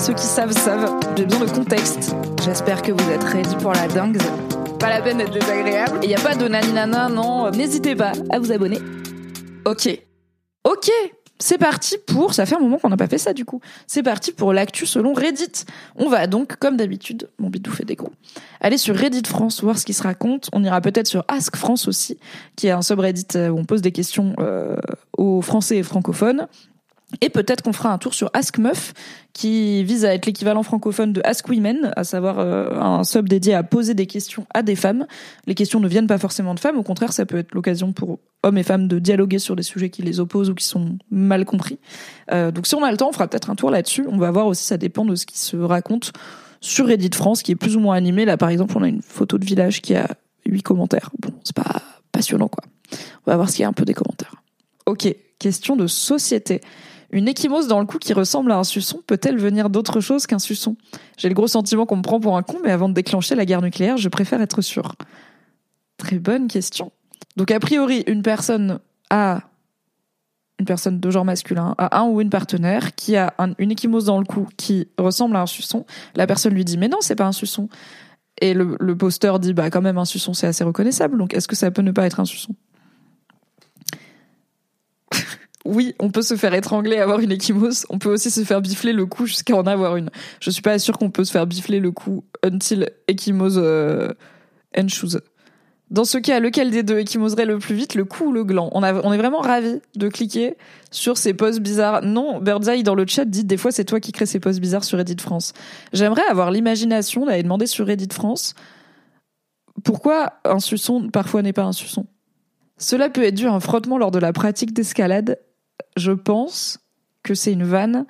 Ceux qui savent savent, j'ai besoin de contexte. J'espère que vous êtes ready pour la dingue. Pas la peine d'être désagréable. Et y a pas de naninana, non. N'hésitez pas à vous abonner. Ok. Ok c'est parti pour, ça fait un moment qu'on n'a pas fait ça du coup, c'est parti pour l'actu selon Reddit. On va donc, comme d'habitude, mon bidou fait des gros, aller sur Reddit France, voir ce qui se raconte. On ira peut-être sur Ask France aussi, qui est un subreddit euh, où on pose des questions euh, aux Français et francophones. Et peut-être qu'on fera un tour sur Ask Meuf, qui vise à être l'équivalent francophone de Ask Women, à savoir euh, un sub dédié à poser des questions à des femmes. Les questions ne viennent pas forcément de femmes, au contraire, ça peut être l'occasion pour hommes et femmes de dialoguer sur des sujets qui les opposent ou qui sont mal compris. Euh, donc si on a le temps, on fera peut-être un tour là-dessus. On va voir aussi, ça dépend de ce qui se raconte sur Reddit France, qui est plus ou moins animé. Là, par exemple, on a une photo de village qui a huit commentaires. Bon, c'est pas passionnant, quoi. On va voir s'il y a un peu des commentaires. Ok, question de société. Une échymose dans le cou qui ressemble à un suçon peut-elle venir d'autre chose qu'un suçon? J'ai le gros sentiment qu'on me prend pour un con, mais avant de déclencher la guerre nucléaire, je préfère être sûr. Très bonne question. Donc a priori, une personne a une personne de genre masculin a un ou une partenaire qui a une échymose dans le cou qui ressemble à un suçon. La personne lui dit mais non, c'est pas un suçon. Et le, le poster dit bah quand même un suçon c'est assez reconnaissable. Donc est-ce que ça peut ne pas être un suçon? Oui, on peut se faire étrangler, avoir une échymose. On peut aussi se faire bifler le cou jusqu'à en avoir une. Je suis pas sûre qu'on peut se faire bifler le cou until échymose euh, and shoes. Dans ce cas, lequel des deux échymoserait le plus vite, le cou ou le gland? On, on est vraiment ravis de cliquer sur ces posts bizarres. Non, Birdseye dans le chat dit des fois c'est toi qui crée ces posts bizarres sur Reddit France. J'aimerais avoir l'imagination d'aller demander sur Reddit France pourquoi un suçon parfois n'est pas un suçon. Cela peut être dû à un frottement lors de la pratique d'escalade je pense que c'est une vanne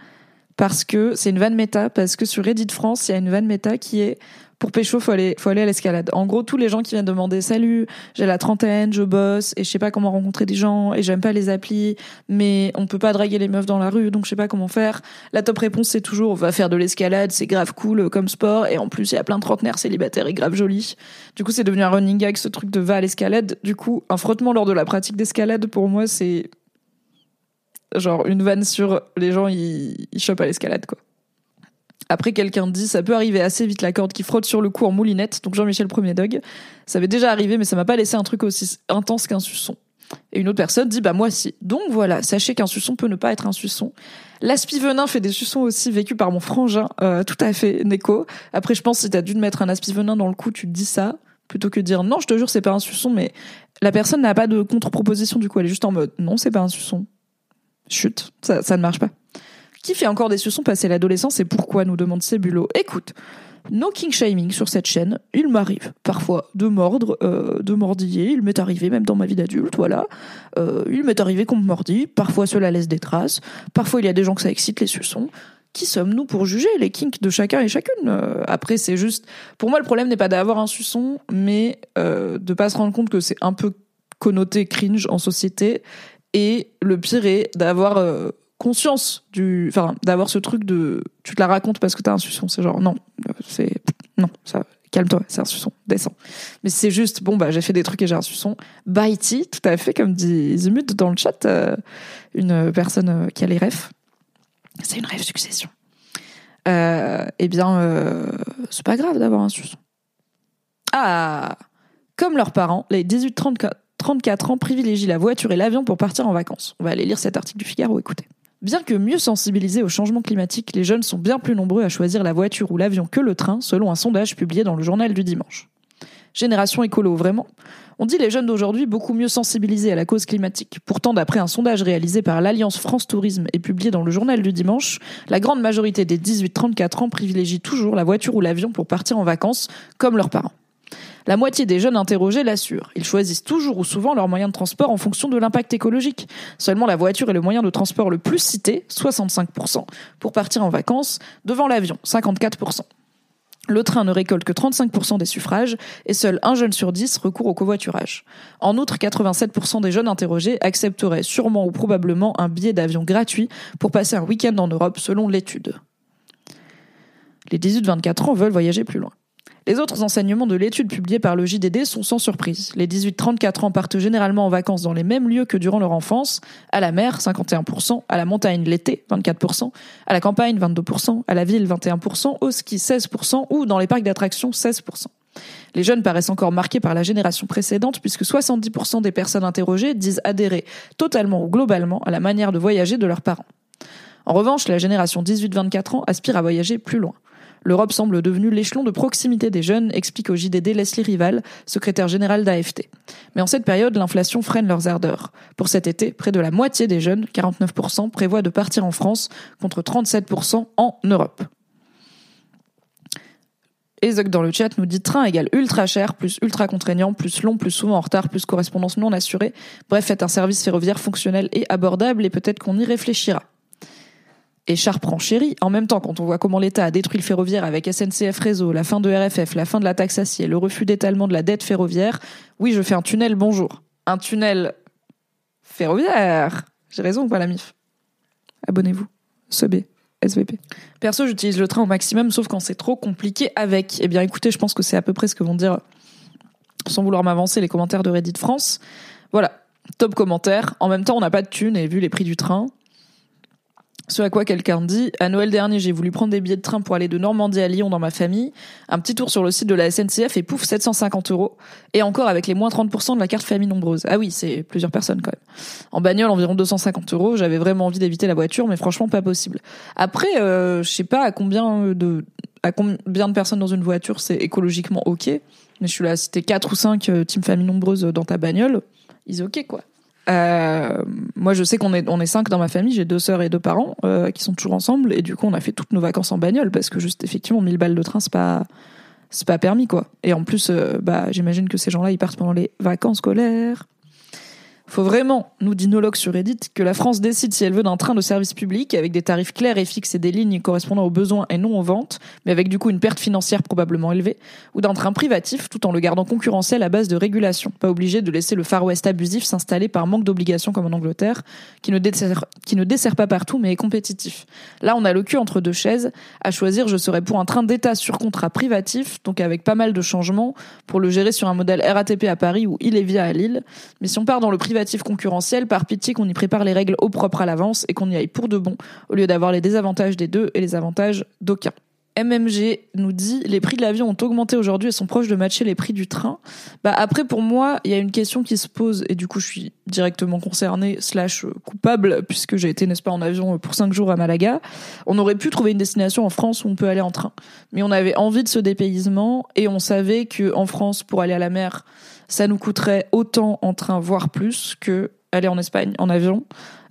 parce que c'est une vanne méta parce que sur Reddit France, il y a une vanne méta qui est pour pécho, faut aller, faut aller à l'escalade. En gros, tous les gens qui viennent demander salut, j'ai la trentaine, je bosse et je sais pas comment rencontrer des gens et j'aime pas les applis, mais on peut pas draguer les meufs dans la rue, donc je sais pas comment faire. La top réponse c'est toujours on va faire de l'escalade, c'est grave cool comme sport et en plus il y a plein de trentenaires célibataires et grave jolis. Du coup, c'est devenu un running gag ce truc de va à l'escalade. Du coup, un frottement lors de la pratique d'escalade pour moi c'est genre une vanne sur les gens ils, ils chopent à l'escalade quoi. Après quelqu'un dit ça peut arriver assez vite la corde qui frotte sur le cou en moulinette donc Jean-Michel Premier Dog ça avait déjà arrivé mais ça m'a pas laissé un truc aussi intense qu'un suçon. Et une autre personne dit bah moi si. Donc voilà, sachez qu'un suçon peut ne pas être un suçon. L'aspi venin fait des suçons aussi vécus par mon frangin, euh, tout à fait, Neko. Après je pense si t'as dû te mettre un aspi venin dans le cou, tu te dis ça plutôt que de dire non, je te jure c'est pas un suçon mais la personne n'a pas de contre-proposition du coup, elle est juste en mode non, c'est pas un suçon. Chut, ça, ne marche pas. Qui fait encore des suçons passer l'adolescence et pourquoi nous demande Cébulo Écoute, no king shaming sur cette chaîne. Il m'arrive parfois de mordre, euh, de mordiller. Il m'est arrivé même dans ma vie d'adulte, voilà. Euh, il m'est arrivé qu'on me mordit. Parfois cela laisse des traces. Parfois il y a des gens que ça excite les suçons. Qui sommes-nous pour juger les kinks de chacun et chacune? Euh, Après c'est juste, pour moi le problème n'est pas d'avoir un suçon, mais de pas se rendre compte que c'est un peu connoté cringe en société et le pire est d'avoir euh, conscience du, enfin, d'avoir ce truc de, tu te la racontes parce que t'as un suçon. C'est genre, non, c'est, non, calme-toi, c'est un suçon, descends. Mais c'est juste, bon, bah, j'ai fait des trucs et j'ai un suçon. Baiti, tout à fait, comme dit Zimut dans le chat, euh, une personne euh, qui a les refs. C'est une rêve succession. Euh, eh bien, c'est pas grave d'avoir un suçon. Ah! Comme leurs parents, les 18-34 34 ans privilégient la voiture et l'avion pour partir en vacances. On va aller lire cet article du Figaro, écoutez. Bien que mieux sensibilisés au changement climatique, les jeunes sont bien plus nombreux à choisir la voiture ou l'avion que le train, selon un sondage publié dans le journal du dimanche. Génération écolo, vraiment? On dit les jeunes d'aujourd'hui beaucoup mieux sensibilisés à la cause climatique. Pourtant, d'après un sondage réalisé par l'Alliance France Tourisme et publié dans le journal du dimanche, la grande majorité des 18-34 ans privilégie toujours la voiture ou l'avion pour partir en vacances, comme leurs parents. La moitié des jeunes interrogés l'assurent. Ils choisissent toujours ou souvent leur moyen de transport en fonction de l'impact écologique. Seulement la voiture est le moyen de transport le plus cité, 65%, pour partir en vacances, devant l'avion, 54%. Le train ne récolte que 35% des suffrages et seul un jeune sur dix recourt au covoiturage. En outre, 87% des jeunes interrogés accepteraient sûrement ou probablement un billet d'avion gratuit pour passer un week-end en Europe selon l'étude. Les 18-24 ans veulent voyager plus loin. Les autres enseignements de l'étude publiée par le JDD sont sans surprise. Les 18-34 ans partent généralement en vacances dans les mêmes lieux que durant leur enfance, à la mer 51%, à la montagne l'été 24%, à la campagne 22%, à la ville 21%, au ski 16% ou dans les parcs d'attractions 16%. Les jeunes paraissent encore marqués par la génération précédente puisque 70% des personnes interrogées disent adhérer totalement ou globalement à la manière de voyager de leurs parents. En revanche, la génération 18-24 ans aspire à voyager plus loin. L'Europe semble devenue l'échelon de proximité des jeunes, explique au JDD Leslie Rival, secrétaire général d'AFT. Mais en cette période, l'inflation freine leurs ardeurs. Pour cet été, près de la moitié des jeunes, 49%, prévoient de partir en France contre 37% en Europe. Ezek dans le chat nous dit train égale ultra cher, plus ultra contraignant, plus long, plus souvent en retard, plus correspondance non assurée. Bref, faites un service ferroviaire fonctionnel et abordable et peut-être qu'on y réfléchira et Charpent chéri. En même temps, quand on voit comment l'État a détruit le ferroviaire avec SNCF Réseau, la fin de RFF, la fin de la taxe acier, le refus d'étalement de la dette ferroviaire, oui, je fais un tunnel, bonjour. Un tunnel ferroviaire. J'ai raison ou pas la MIF? Abonnez-vous. SEB. SVP. Perso, j'utilise le train au maximum, sauf quand c'est trop compliqué avec. Eh bien, écoutez, je pense que c'est à peu près ce que vont dire, sans vouloir m'avancer, les commentaires de Reddit France. Voilà. Top commentaire. En même temps, on n'a pas de thunes et vu les prix du train, ce à quoi quelqu'un dit À Noël dernier, j'ai voulu prendre des billets de train pour aller de Normandie à Lyon dans ma famille. Un petit tour sur le site de la SNCF et pouf, 750 euros. Et encore avec les moins 30% de la carte famille nombreuse. Ah oui, c'est plusieurs personnes quand même. En bagnole, environ 250 euros. J'avais vraiment envie d'éviter la voiture, mais franchement, pas possible. Après, euh, je sais pas à combien de à combien de personnes dans une voiture c'est écologiquement ok. Mais je suis là, si t'es 4 ou 5 euh, team famille nombreuse dans ta bagnole, ils ok quoi. Euh, moi, je sais qu'on est cinq dans ma famille. J'ai deux sœurs et deux parents euh, qui sont toujours ensemble, et du coup, on a fait toutes nos vacances en bagnole parce que juste effectivement, 1000 balles de train, c'est pas c'est pas permis quoi. Et en plus, euh, bah, j'imagine que ces gens-là, ils partent pendant les vacances scolaires faut vraiment, nous dit Nologue sur Reddit, que la France décide si elle veut d'un train de service public avec des tarifs clairs et fixes et des lignes correspondant aux besoins et non aux ventes, mais avec du coup une perte financière probablement élevée, ou d'un train privatif tout en le gardant concurrentiel à base de régulation, pas obligé de laisser le Far West abusif s'installer par manque d'obligations comme en Angleterre, qui ne, dessert, qui ne dessert pas partout mais est compétitif. Là, on a le cul entre deux chaises. À choisir, je serais pour un train d'État sur contrat privatif, donc avec pas mal de changements, pour le gérer sur un modèle RATP à Paris ou Ilévia à Lille. Mais si on part dans le privatif, concurrentiel, par pitié qu'on y prépare les règles au propre à l'avance et qu'on y aille pour de bon, au lieu d'avoir les désavantages des deux et les avantages d'aucun. MMG nous dit les prix de l'avion ont augmenté aujourd'hui et sont proches de matcher les prix du train. Bah après pour moi il y a une question qui se pose et du coup je suis directement concernée slash coupable puisque j'ai été n'est-ce pas en avion pour cinq jours à Malaga. On aurait pu trouver une destination en France où on peut aller en train, mais on avait envie de ce dépaysement et on savait que en France pour aller à la mer ça nous coûterait autant en train, voire plus, que aller en Espagne en avion.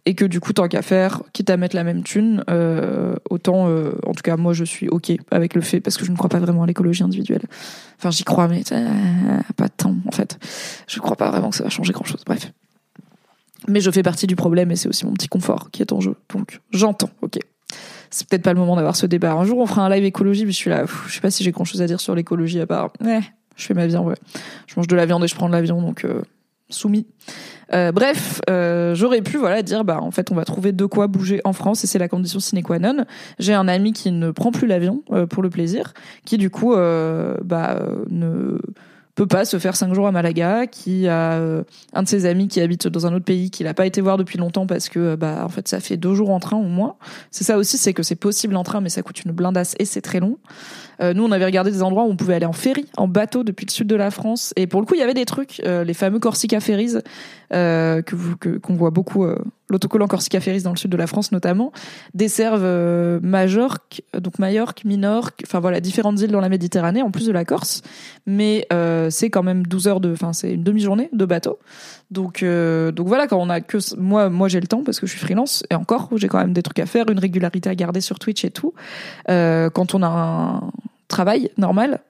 Et que du coup, tant qu'à faire, quitte à mettre la même thune, euh, autant, euh, en tout cas, moi, je suis OK avec le fait, parce que je ne crois pas vraiment à l'écologie individuelle. Enfin, j'y crois, mais euh, pas tant, en fait. Je crois pas vraiment que ça va changer grand-chose. Bref. Mais je fais partie du problème et c'est aussi mon petit confort qui est en jeu. Donc, j'entends, OK. C'est peut-être pas le moment d'avoir ce débat. Un jour, on fera un live écologie, mais je suis là, je sais pas si j'ai grand-chose à dire sur l'écologie à part, eh, je fais ma viande, ouais. Je mange de la viande et je prends de l'avion, donc euh, soumis. Euh, bref, euh, j'aurais pu voilà dire bah en fait on va trouver de quoi bouger en France et c'est la condition sine qua non. J'ai un ami qui ne prend plus l'avion pour le plaisir, qui du coup bah ne peut pas se faire cinq jours à Malaga, qui a un de ses amis qui habite dans un autre pays qu'il n'a pas été voir depuis longtemps parce que bah en fait ça fait deux jours en train au moins. C'est ça aussi, c'est que c'est possible en train mais ça coûte une blindasse et c'est très long. Euh, nous, on avait regardé des endroits où on pouvait aller en ferry, en bateau depuis le sud de la France. Et pour le coup, il y avait des trucs, euh, les fameux Corsica Ferries, euh, que vous, qu'on voit beaucoup l'autocollant Corsica Ferris dans le sud de la France notamment, desservent euh, Majorque, donc Majorque, Minorque, enfin voilà, différentes îles dans la Méditerranée en plus de la Corse. Mais euh, c'est quand même 12 heures de, enfin c'est une demi-journée de bateau. Donc euh, donc voilà, quand on a que moi moi j'ai le temps parce que je suis freelance et encore j'ai quand même des trucs à faire, une régularité à garder sur Twitch et tout. quand on a un travail normal,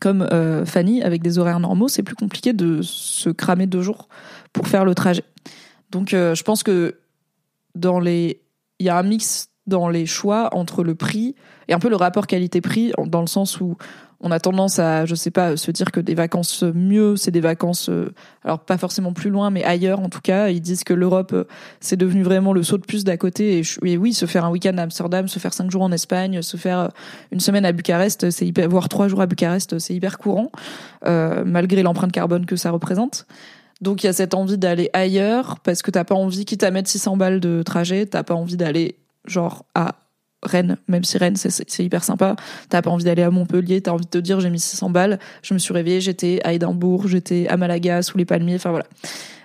comme Fanny avec des horaires normaux, c'est plus compliqué de se cramer deux jours pour faire le trajet. Donc euh, je pense que dans les il y a un mix dans les choix entre le prix et un peu le rapport qualité-prix dans le sens où on a tendance à, je sais pas, se dire que des vacances mieux, c'est des vacances, euh, alors pas forcément plus loin, mais ailleurs en tout cas. Ils disent que l'Europe, euh, c'est devenu vraiment le saut de plus d'à côté. Et, oui, se faire un week-end à Amsterdam, se faire cinq jours en Espagne, se faire une semaine à Bucarest, c'est hyper, voire trois jours à Bucarest, c'est hyper courant, malgré l'empreinte carbone que ça représente. Donc il y a cette envie d'aller ailleurs parce que t'as pas envie, quitte à mettre 600 balles de trajet, t'as pas envie d'aller genre à Rennes, même si Rennes c'est hyper sympa. T'as pas envie d'aller à Montpellier, t'as envie de te dire j'ai mis 600 balles, je me suis réveillée, j'étais à Édimbourg, j'étais à Malaga sous les palmiers, enfin voilà.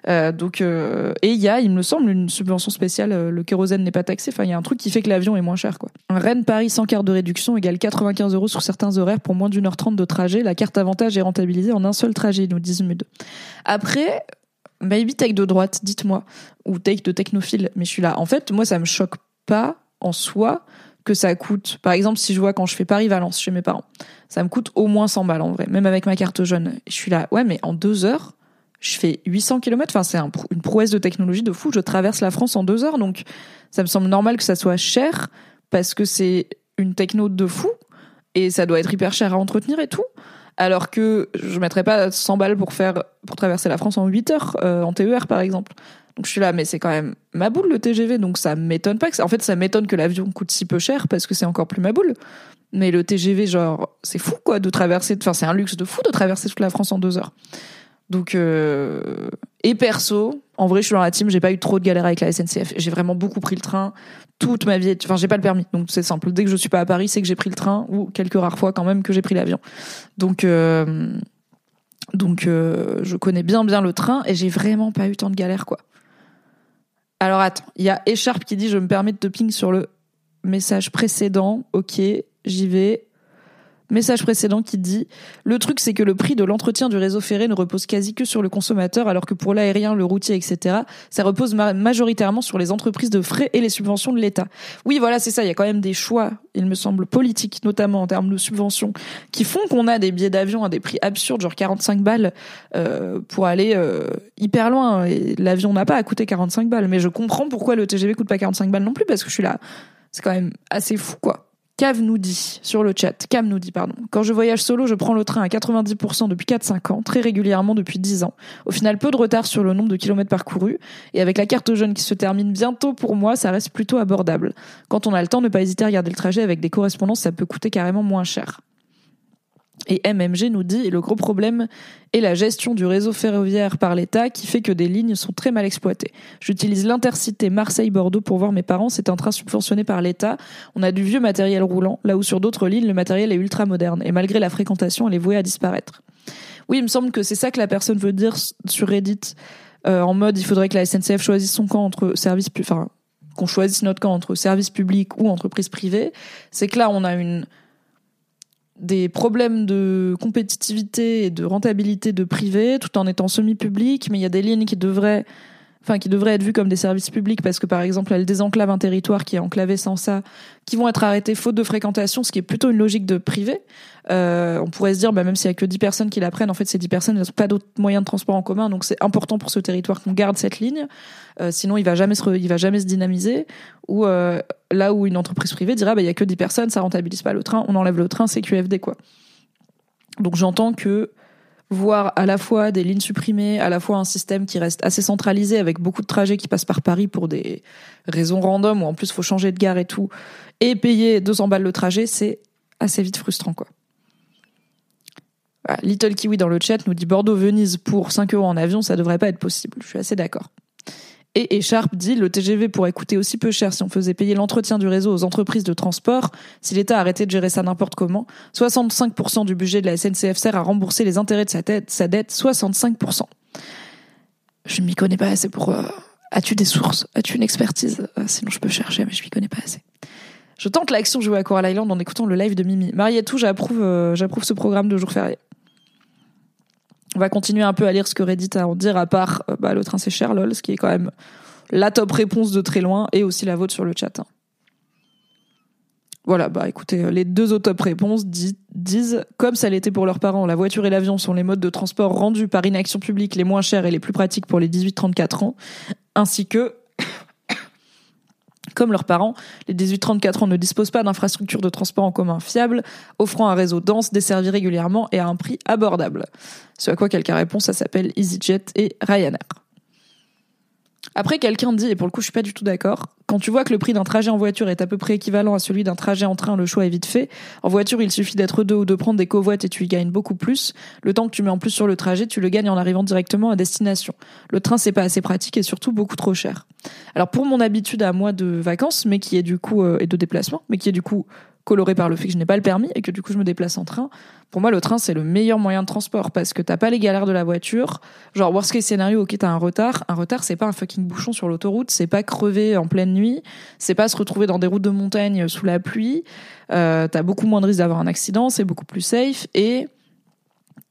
Euh, donc euh, et il y a, il me semble, une subvention spéciale. Euh, le kérosène n'est pas taxé. Enfin, il y a un truc qui fait que l'avion est moins cher, quoi. Un Rennes Paris sans carte de réduction égale 95 euros sur certains horaires pour moins d'une heure trente de trajet. La carte avantage est rentabilisée en un seul trajet, nous disent Mud. Après, maybe take de droite, dites-moi, ou take de technophile. Mais je suis là. En fait, moi, ça me choque pas en soi que ça coûte. Par exemple, si je vois quand je fais Paris-Valence chez mes parents, ça me coûte au moins 100 balles en vrai, même avec ma carte jeune. Je suis là, ouais, mais en deux heures, je fais 800 km. Enfin, c'est une prouesse de technologie de fou. Je traverse la France en deux heures, donc ça me semble normal que ça soit cher parce que c'est une techno de fou et ça doit être hyper cher à entretenir et tout. Alors que je mettrais pas 100 balles pour faire pour traverser la France en 8 heures euh, en TER par exemple. Donc je suis là, mais c'est quand même ma boule le TGV, donc ça m'étonne pas que en fait ça m'étonne que l'avion coûte si peu cher parce que c'est encore plus ma boule. Mais le TGV, genre, c'est fou quoi de traverser, enfin c'est un luxe de fou de traverser toute la France en deux heures. Donc, euh... et perso, en vrai, je suis dans la team, j'ai pas eu trop de galères avec la SNCF. J'ai vraiment beaucoup pris le train toute ma vie. Enfin, j'ai pas le permis, donc c'est simple. Dès que je suis pas à Paris, c'est que j'ai pris le train ou quelques rares fois quand même que j'ai pris l'avion. Donc, euh... donc, euh... je connais bien bien le train et j'ai vraiment pas eu tant de galères quoi. Alors attends, il y a Echarpe qui dit je me permets de te ping sur le message précédent. Ok, j'y vais. Message précédent qui dit Le truc, c'est que le prix de l'entretien du réseau ferré ne repose quasi que sur le consommateur, alors que pour l'aérien, le routier, etc., ça repose majoritairement sur les entreprises de frais et les subventions de l'État. Oui, voilà, c'est ça. Il y a quand même des choix, il me semble, politiques, notamment en termes de subventions, qui font qu'on a des billets d'avion à des prix absurdes, genre 45 balles, euh, pour aller euh, hyper loin. Et l'avion n'a pas à coûter 45 balles. Mais je comprends pourquoi le TGV coûte pas 45 balles non plus, parce que je suis là. C'est quand même assez fou, quoi. Cave nous dit sur le chat, Cam nous dit pardon. Quand je voyage solo, je prends le train à 90% depuis 4-5 ans, très régulièrement depuis 10 ans. Au final, peu de retard sur le nombre de kilomètres parcourus et avec la carte jeune qui se termine bientôt pour moi, ça reste plutôt abordable. Quand on a le temps, ne pas hésiter à regarder le trajet avec des correspondances, ça peut coûter carrément moins cher. Et MMG nous dit, le gros problème est la gestion du réseau ferroviaire par l'État qui fait que des lignes sont très mal exploitées. J'utilise l'intercité Marseille-Bordeaux pour voir mes parents. C'est un train subventionné par l'État. On a du vieux matériel roulant, là où sur d'autres lignes, le matériel est ultra moderne. Et malgré la fréquentation, elle est vouée à disparaître. Oui, il me semble que c'est ça que la personne veut dire sur Reddit, euh, en mode il faudrait que la SNCF choisisse son camp entre service, enfin qu'on choisisse notre camp entre service public ou entreprise privée. C'est que là, on a une des problèmes de compétitivité et de rentabilité de privé tout en étant semi-public, mais il y a des lignes qui devraient enfin qui devraient être vues comme des services publics parce que par exemple elles désenclavent un territoire qui est enclavé sans ça, qui vont être arrêtées faute de fréquentation, ce qui est plutôt une logique de privé. Euh, on pourrait se dire, bah, même s'il y a que 10 personnes qui la prennent, en fait ces 10 personnes n'ont pas d'autres moyens de transport en commun, donc c'est important pour ce territoire qu'on garde cette ligne. Euh, sinon il va jamais se il va jamais se dynamiser. Ou euh, là où une entreprise privée dira, bah il y a que 10 personnes, ça rentabilise pas le train, on enlève le train, c'est QFD quoi. Donc j'entends que voir à la fois des lignes supprimées, à la fois un système qui reste assez centralisé avec beaucoup de trajets qui passent par Paris pour des raisons random où en plus faut changer de gare et tout, et payer 200 balles le trajet, c'est assez vite frustrant quoi. Little Kiwi dans le chat nous dit Bordeaux-Venise pour 5 euros en avion, ça devrait pas être possible. Je suis assez d'accord. Et Echarp dit le TGV pourrait coûter aussi peu cher si on faisait payer l'entretien du réseau aux entreprises de transport, si l'État arrêtait de gérer ça n'importe comment. 65% du budget de la SNCF sert à rembourser les intérêts de sa dette, sa dette 65%. Je ne m'y connais pas assez pour euh, As-tu des sources? As-tu une expertise? Euh, Sinon, je peux chercher, mais je m'y connais pas assez. Je tente l'action jouer à Coral Island en écoutant le live de Mimi. Marietou, j'approuve, euh, j'approuve ce programme de jour férié. On va continuer un peu à lire ce que Reddit a à en dire, à part euh, bah, le train c'est cher, lol, ce qui est quand même la top réponse de très loin, et aussi la vôtre sur le chat. hein. Voilà, bah écoutez, euh, les deux autres top réponses di- disent, comme ça l'était pour leurs parents, la voiture et l'avion sont les modes de transport rendus par inaction publique les moins chers et les plus pratiques pour les 18-34 ans, ainsi que, comme leurs parents, les 18-34 ans ne disposent pas d'infrastructures de transport en commun fiables, offrant un réseau dense, desservi régulièrement et à un prix abordable. Ce à quoi quelqu'un répond, ça s'appelle EasyJet et Ryanair. Après, quelqu'un dit, et pour le coup, je suis pas du tout d'accord, quand tu vois que le prix d'un trajet en voiture est à peu près équivalent à celui d'un trajet en train, le choix est vite fait. En voiture, il suffit d'être deux ou de prendre des covoites et tu y gagnes beaucoup plus. Le temps que tu mets en plus sur le trajet, tu le gagnes en arrivant directement à destination. Le train, c'est pas assez pratique et surtout beaucoup trop cher. Alors, pour mon habitude à moi de vacances, mais qui est du coup, euh, et de déplacement, mais qui est du coup coloré par le fait que je n'ai pas le permis et que du coup je me déplace en train. Pour moi, le train, c'est le meilleur moyen de transport parce que t'as pas les galères de la voiture. Genre, worst case scénario, ok, t'as un retard. Un retard, c'est pas un fucking bouchon sur l'autoroute, c'est pas crever en pleine nuit, c'est pas se retrouver dans des routes de montagne sous la pluie. Euh, t'as beaucoup moins de risques d'avoir un accident, c'est beaucoup plus safe et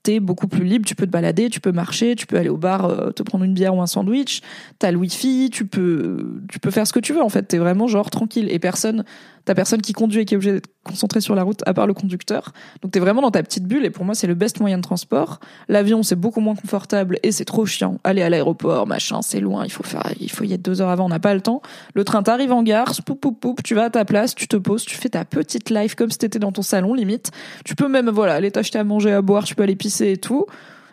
t'es beaucoup plus libre, tu peux te balader, tu peux marcher, tu peux aller au bar, euh, te prendre une bière ou un sandwich, t'as le wifi, tu peux, tu peux faire ce que tu veux en fait, t'es vraiment genre tranquille. Et personne, t'as personne qui conduit et qui est obligé d'être concentré sur la route à part le conducteur, donc t'es vraiment dans ta petite bulle. Et pour moi c'est le best moyen de transport. L'avion c'est beaucoup moins confortable et c'est trop chiant, aller à l'aéroport, machin, c'est loin, il faut faire, il faut y être deux heures avant, on n'a pas le temps. Le train t'arrive en gare, poup poup poup, tu vas à ta place, tu te poses, tu fais ta petite life comme si t'étais dans ton salon limite. Tu peux même voilà aller t'acheter à manger, à boire, tu peux aller pisser et tout.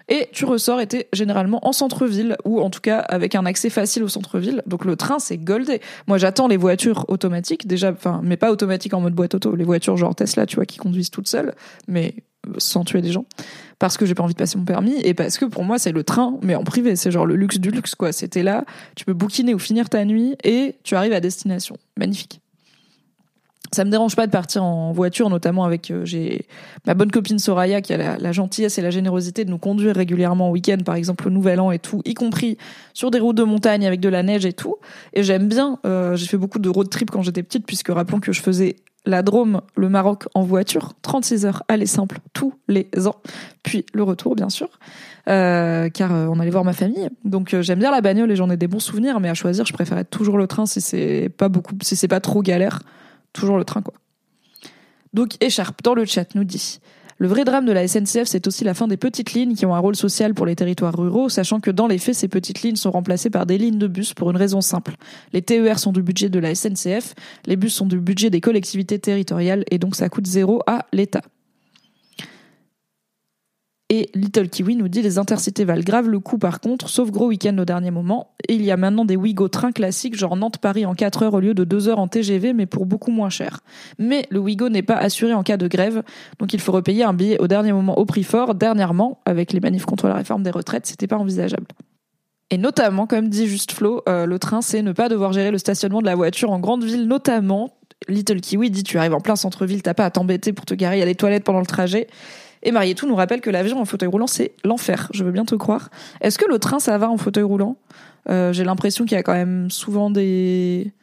Et tu ressors et t'es généralement en centre-ville ou en tout cas avec un accès facile au centre-ville. Donc le train c'est goldé. Moi j'attends les voitures automatiques déjà, enfin mais pas automatiques en mode boîte auto, les voitures genre Tesla tu vois qui conduisent toutes seules, mais sans tuer des gens parce que j'ai pas envie de passer mon permis et parce que pour moi c'est le train mais en privé c'est genre le luxe du luxe quoi c'était là tu peux bouquiner ou finir ta nuit et tu arrives à destination magnifique ça me dérange pas de partir en voiture, notamment avec euh, j'ai ma bonne copine Soraya qui a la, gentillesse et la générosité de nous conduire régulièrement au week-end, par exemple au Nouvel An et tout, y compris sur des routes de montagne avec de la neige et tout. Et j'aime bien. euh, j'ai fait beaucoup de road trip quand j'étais petite, puisque rappelons que je faisais la Drôme, le Maroc en voiture, 36 heures, aller simple, tous les ans. Puis le retour, bien sûr, euh, car euh, on allait voir ma famille. Donc euh, j'aime bien la bagnole et j'en ai des bons souvenirs, mais à choisir, je préférais toujours le train si c'est pas beaucoup, si c'est pas trop galère. Toujours le train, quoi. Donc, Écharpe, dans le chat, nous dit Le vrai drame de la SNCF, c'est aussi la fin des petites lignes qui ont un rôle social pour les territoires ruraux, sachant que dans les faits, ces petites lignes sont remplacées par des lignes de bus pour une raison simple. Les TER sont du budget de la SNCF, les bus sont du budget des collectivités territoriales, et donc ça coûte zéro à l'État. Et Little Kiwi nous dit les intercités valent grave le coup par contre, sauf gros week-end au dernier moment. Et il y a maintenant des Ouigo trains classiques, genre Nantes-Paris en 4 heures au lieu de 2 heures en TGV, mais pour beaucoup moins cher. Mais le Ouigo n'est pas assuré en cas de grève, donc il faut repayer un billet au dernier moment au prix fort. Dernièrement, avec les manifs contre la réforme des retraites, c'était pas envisageable. Et notamment, comme dit juste Flo, euh, le train, c'est ne pas devoir gérer le stationnement de la voiture en grande ville, notamment. Little Kiwi dit tu arrives en plein centre-ville, t'as pas à t'embêter pour te garer à les toilettes pendant le trajet. Et Marietou nous rappelle que l'avion en fauteuil roulant, c'est l'enfer. Je veux bien te croire. Est-ce que le train, ça va en fauteuil roulant? Euh, J'ai l'impression qu'il y a quand même souvent des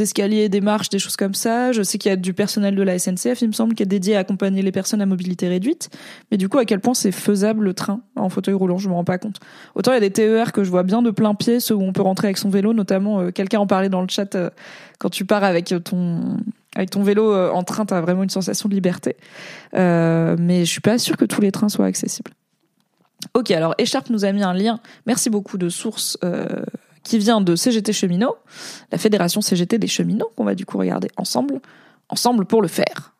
escaliers, des marches, des choses comme ça. Je sais qu'il y a du personnel de la SNCF, il me semble, qui est dédié à accompagner les personnes à mobilité réduite. Mais du coup, à quel point c'est faisable le train en fauteuil roulant? Je me rends pas compte. Autant il y a des TER que je vois bien de plein pied, ceux où on peut rentrer avec son vélo, notamment euh, quelqu'un en parlait dans le chat euh, quand tu pars avec ton avec ton vélo euh, en train, t'as vraiment une sensation de liberté. Euh, mais je suis pas sûre que tous les trains soient accessibles. Ok, alors Écharpe nous a mis un lien. Merci beaucoup de source euh, qui vient de CGT Cheminots, la fédération CGT des cheminots qu'on va du coup regarder ensemble, ensemble pour le faire.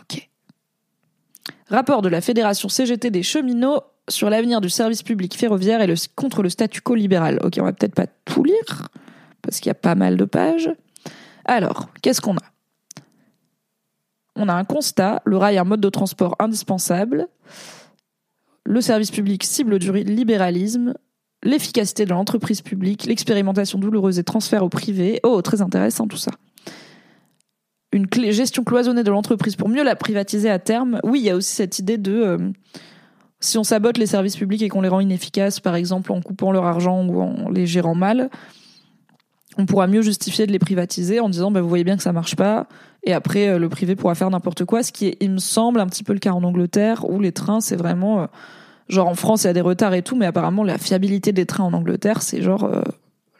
Ok. Rapport de la fédération CGT des cheminots sur l'avenir du service public ferroviaire et le, contre le statu quo libéral. Ok, on va peut-être pas tout lire parce qu'il y a pas mal de pages. Alors, qu'est-ce qu'on a? On a un constat, le rail est un mode de transport indispensable, le service public cible du libéralisme, l'efficacité de l'entreprise publique, l'expérimentation douloureuse des transferts au privé. Oh, très intéressant tout ça. Une gestion cloisonnée de l'entreprise pour mieux la privatiser à terme. Oui, il y a aussi cette idée de euh, si on sabote les services publics et qu'on les rend inefficaces, par exemple en coupant leur argent ou en les gérant mal, on pourra mieux justifier de les privatiser en disant bah, vous voyez bien que ça marche pas et après euh, le privé pourra faire n'importe quoi ce qui est il me semble un petit peu le cas en Angleterre où les trains c'est vraiment euh, genre en France il y a des retards et tout mais apparemment la fiabilité des trains en Angleterre c'est genre euh,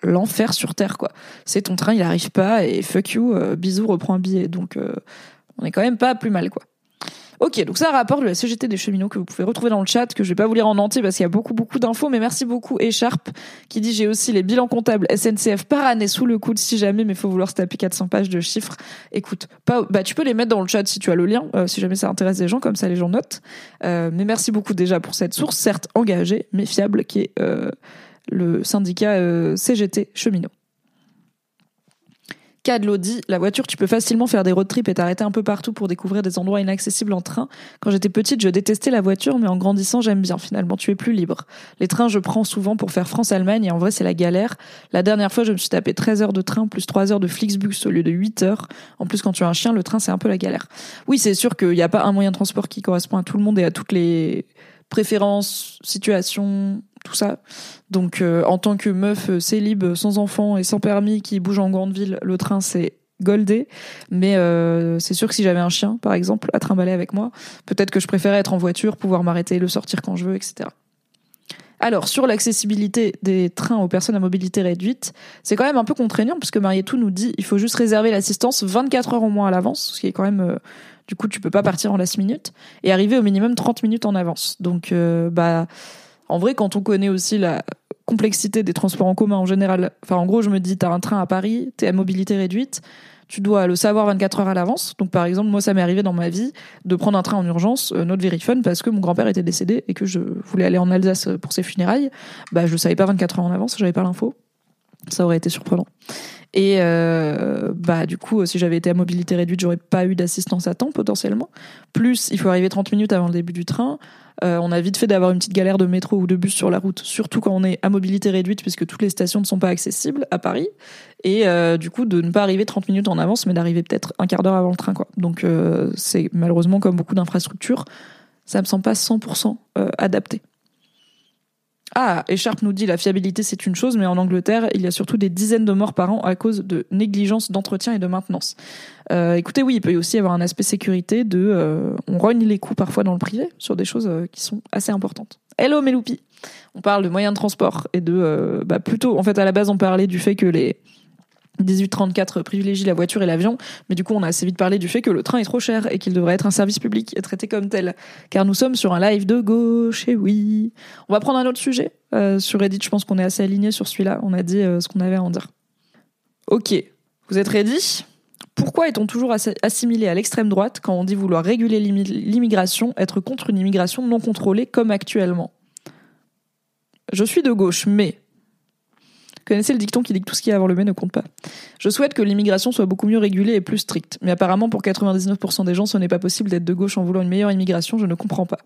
l'enfer sur terre quoi. C'est ton train il arrive pas et fuck you bisous reprends un billet. Donc on est quand même pas plus mal quoi Ok, donc un rapport de la CGT des cheminots que vous pouvez retrouver dans le chat, que je vais pas vous lire en entier parce qu'il y a beaucoup beaucoup d'infos, mais merci beaucoup Echarp qui dit j'ai aussi les bilans comptables SNCF par année sous le coude si jamais, mais faut vouloir se taper 400 pages de chiffres. Écoute, pas, bah tu peux les mettre dans le chat si tu as le lien, euh, si jamais ça intéresse des gens, comme ça les gens notent. Euh, mais merci beaucoup déjà pour cette source, certes engagée, mais fiable, qui est euh, le syndicat CGT cheminots. Cas de l'Audi, la voiture, tu peux facilement faire des road trips et t'arrêter un peu partout pour découvrir des endroits inaccessibles en train. Quand j'étais petite, je détestais la voiture, mais en grandissant, j'aime bien. Finalement, tu es plus libre. Les trains, je prends souvent pour faire France-Allemagne et en vrai, c'est la galère. La dernière fois, je me suis tapé 13 heures de train plus 3 heures de Flixbus au lieu de 8 heures. En plus, quand tu as un chien, le train, c'est un peu la galère. Oui, c'est sûr qu'il n'y a pas un moyen de transport qui correspond à tout le monde et à toutes les préférences, situations, tout ça. Donc, euh, en tant que meuf euh, célib, sans enfant et sans permis qui bouge en grande ville, le train, c'est goldé. Mais euh, c'est sûr que si j'avais un chien, par exemple, à trimballer avec moi, peut-être que je préférais être en voiture, pouvoir m'arrêter, le sortir quand je veux, etc. Alors, sur l'accessibilité des trains aux personnes à mobilité réduite, c'est quand même un peu contraignant, puisque Marietou nous dit il faut juste réserver l'assistance 24 heures au moins à l'avance, ce qui est quand même... du coup, tu peux pas partir en last minute, et arriver au minimum 30 minutes en avance. Donc, bah en vrai, quand on connaît aussi la complexité des transports en commun en général, enfin en gros, je me dis, t'as un train à Paris, t'es à mobilité réduite, tu dois le savoir 24 heures à l'avance. Donc par exemple, moi, ça m'est arrivé dans ma vie de prendre un train en urgence, euh, not very parce que mon grand-père était décédé et que je voulais aller en Alsace pour ses funérailles. Bah, je savais pas 24 heures en avance, j'avais pas l'info. Ça aurait été surprenant. Et euh, bah du coup, si j'avais été à mobilité réduite, j'aurais pas eu d'assistance à temps potentiellement. Plus, il faut arriver 30 minutes avant le début du train. Euh, on a vite fait d'avoir une petite galère de métro ou de bus sur la route, surtout quand on est à mobilité réduite, puisque toutes les stations ne sont pas accessibles à Paris. Et euh, du coup, de ne pas arriver 30 minutes en avance, mais d'arriver peut-être un quart d'heure avant le train. Donc euh, c'est malheureusement comme beaucoup d'infrastructures, ça me semble pas 100% adapté. Ah, Echarp nous dit la fiabilité c'est une chose, mais en Angleterre, il y a surtout des dizaines de morts par an à cause de négligence d'entretien et de maintenance. Euh, écoutez, oui, il peut y aussi avoir un aspect sécurité de, euh, on rogne les coûts parfois dans le privé sur des choses euh, qui sont assez importantes. Hello Meloupi, on parle de moyens de transport et de, bah plutôt, en fait à la base on parlait du fait que les 1834 privilégie la voiture et l'avion, mais du coup on a assez vite parlé du fait que le train est trop cher et qu'il devrait être un service public et traité comme tel. Car nous sommes sur un live de gauche, et oui. On va prendre un autre sujet. Euh, sur Reddit, je pense qu'on est assez aligné sur celui-là. On a dit euh, ce qu'on avait à en dire. Ok, vous êtes ready? Pourquoi est-on toujours assimilé à l'extrême droite quand on dit vouloir réguler l'immigration, être contre une immigration non contrôlée comme actuellement? Je suis de gauche, mais connaissez le dicton qui dit que tout ce qui est avant le mais ne compte pas. Je souhaite que l'immigration soit beaucoup mieux régulée et plus stricte. Mais apparemment, pour 99% des gens, ce n'est pas possible d'être de gauche en voulant une meilleure immigration. Je ne comprends pas.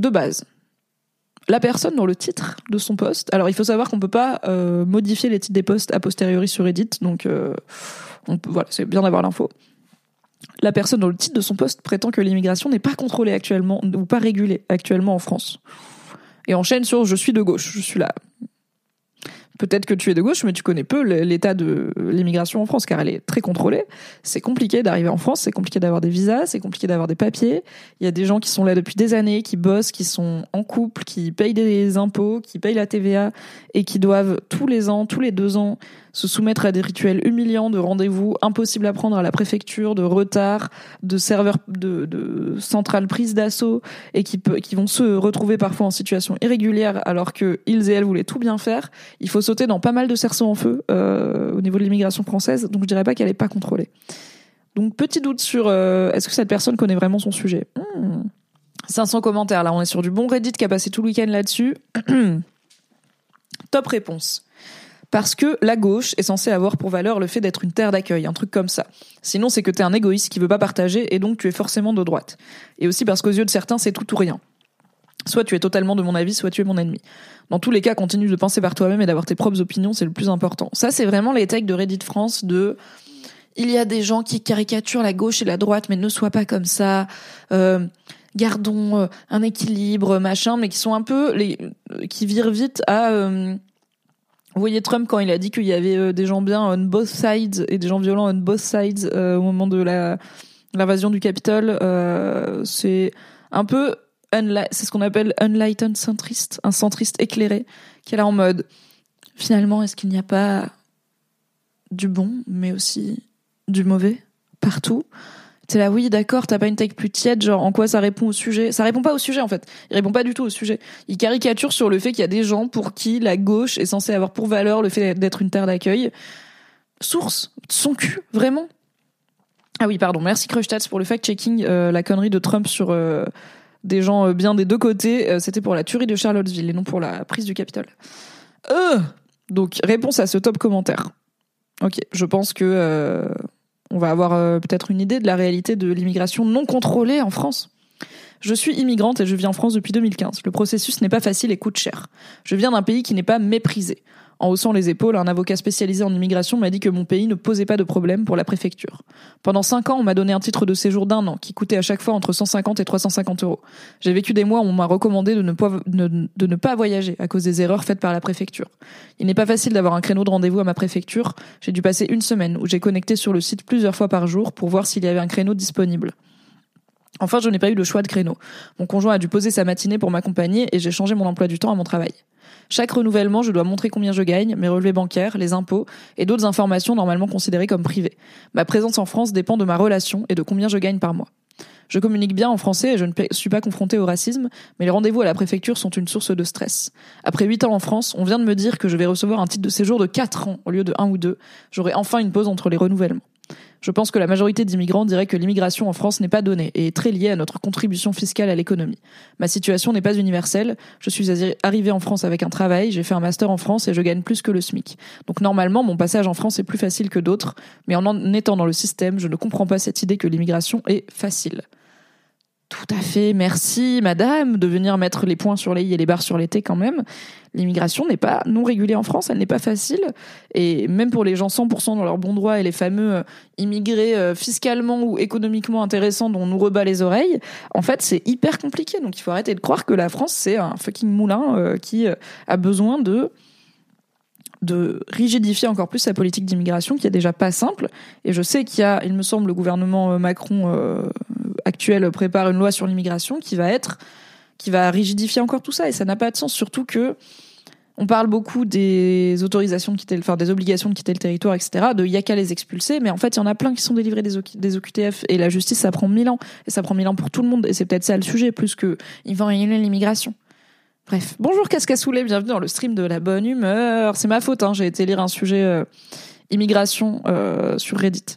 De base, la personne dans le titre de son poste. Alors, il faut savoir qu'on peut pas euh, modifier les titres des postes a posteriori sur Reddit, donc euh, voilà, c'est bien d'avoir l'info. La personne dans le titre de son poste prétend que l'immigration n'est pas contrôlée actuellement ou pas régulée actuellement en France. Et enchaîne sur je suis de gauche, je suis là. Peut-être que tu es de gauche, mais tu connais peu l'état de l'immigration en France, car elle est très contrôlée. C'est compliqué d'arriver en France, c'est compliqué d'avoir des visas, c'est compliqué d'avoir des papiers. Il y a des gens qui sont là depuis des années, qui bossent, qui sont en couple, qui payent des impôts, qui payent la TVA, et qui doivent tous les ans, tous les deux ans, se soumettre à des rituels humiliants de rendez-vous impossibles à prendre à la préfecture, de retard, de serveurs de, centrales prises d'assaut et qui, qui vont se retrouver parfois en situation irrégulière alors que ils et elles voulaient tout bien faire. Il faut sauter dans pas mal de cerceaux en feu euh, au niveau de l'immigration française, donc je dirais pas qu'elle est pas contrôlée. Donc petit doute sur euh, est-ce que cette personne connaît vraiment son sujet? 500 hmm. commentaires là, on est sur du bon Reddit qui a passé tout le week-end là-dessus. Top réponse parce que la gauche est censée avoir pour valeur le fait d'être une terre d'accueil, un truc comme ça. Sinon, c'est que t'es un égoïste qui veut pas partager et donc tu es forcément de droite. Et aussi parce qu'aux yeux de certains, c'est tout ou rien. Soit tu es totalement de mon avis, soit tu es mon ennemi. Dans tous les cas, continue de penser par toi-même et d'avoir tes propres opinions, c'est le plus important. Ça, c'est vraiment les takes de Reddit France de il y a des gens qui caricaturent la gauche et la droite, mais ne sois pas comme ça. Euh, gardons euh, un équilibre, machin, mais qui sont un peu les qui virent vite à Vous voyez Trump quand il a dit qu'il y avait euh, des gens bien on both sides et des gens violents on both sides euh, au moment de l'invasion du Capitole, euh, c'est un peu c'est ce qu'on appelle unlightened centriste, un centriste éclairé qui est là en mode finalement est-ce qu'il n'y a pas du bon mais aussi du mauvais partout? T'es là, oui, d'accord, t'as pas une tech plus tiède, genre en quoi ça répond au sujet? Ça répond pas au sujet en fait. Il répond pas du tout au sujet. Il caricature sur le fait qu'il y a des gens pour qui la gauche est censée avoir pour valeur le fait d'être une terre d'accueil. Source, son cul, vraiment. Ah oui, pardon, merci Crushtats pour le fact-checking, euh, la connerie de Trump sur euh, des gens euh, bien des deux côtés. C'était pour la tuerie de Charlottesville et non pour la prise du Capitole. donc, réponse à ce top commentaire. Ok, je pense que on va avoir euh, peut-être une idée de la réalité de l'immigration non contrôlée en France. Je suis immigrante et je vis en France depuis 2015. Le processus n'est pas facile et coûte cher. Je viens d'un pays qui n'est pas méprisé. En haussant les épaules, un avocat spécialisé en immigration m'a dit que mon pays ne posait pas de problème pour la préfecture. Pendant cinq ans, on m'a donné un titre de séjour d'un an qui coûtait à chaque fois entre 150 et 350 euros. J'ai vécu des mois où on m'a recommandé de ne, pas, voyager à cause des erreurs faites par la préfecture. Il n'est pas facile d'avoir un créneau de rendez-vous à ma préfecture. J'ai dû passer une semaine où j'ai connecté sur le site plusieurs fois par jour pour voir s'il y avait un créneau disponible. Enfin, je n'ai pas eu le choix de créneau. Mon conjoint a dû poser sa matinée pour m'accompagner et j'ai changé mon emploi du temps à mon travail. Chaque renouvellement, je dois montrer combien je gagne, mes relevés bancaires, les impôts et d'autres informations normalement considérées comme privées. Ma présence en France dépend de ma relation et de combien je gagne par mois. Je communique bien en français et je ne suis pas confrontée au racisme, mais les rendez-vous à la préfecture sont une source de stress. Après huit ans en France, on vient de me dire que je vais recevoir un titre de séjour de quatre ans au lieu de un ou deux. J'aurai enfin une pause entre les renouvellements. Je pense que la majorité d'immigrants dirait que l'immigration en France n'est pas donnée et est très liée à notre contribution fiscale à l'économie. Ma situation n'est pas universelle. Je suis arrivée en France avec un travail, j'ai fait un master en France et je gagne plus que le SMIC. Donc normalement, mon passage en France est plus facile que d'autres, mais en étant dans le système, je ne comprends pas cette idée que l'immigration est facile. Tout à fait, merci madame de venir mettre les points sur les i et les barres sur les t quand même. L'immigration n'est pas non régulée en France, elle n'est pas facile. Et même pour les gens 100% dans leurs bons droits et les fameux euh, immigrés euh, fiscalement ou économiquement intéressants dont on nous rebat les oreilles, en fait c'est hyper compliqué. Donc il faut arrêter de croire que la France c'est un fucking moulin euh, qui a besoin de de rigidifier encore plus sa politique d'immigration qui est déjà pas simple. Et je sais qu'il y a, il me semble, le gouvernement Macron actuel prépare une loi sur l'immigration qui va être, qui va rigidifier encore tout ça. Et ça n'a pas de sens, surtout que on parle beaucoup des autorisations de quitter, enfin des obligations de quitter le territoire, etc. De y a qu'à les expulser, mais en fait il y en a plein qui sont délivrés des, OQTF et la justice ça prend mille ans et ça prend mille ans pour tout le monde et c'est peut-être ça le sujet plus que ils vont réguler l'immigration. Bref, bonjour Cascassoulet, bienvenue dans le stream de la bonne humeur. C'est ma faute, hein, j'ai été lire un sujet euh, immigration euh, sur Reddit.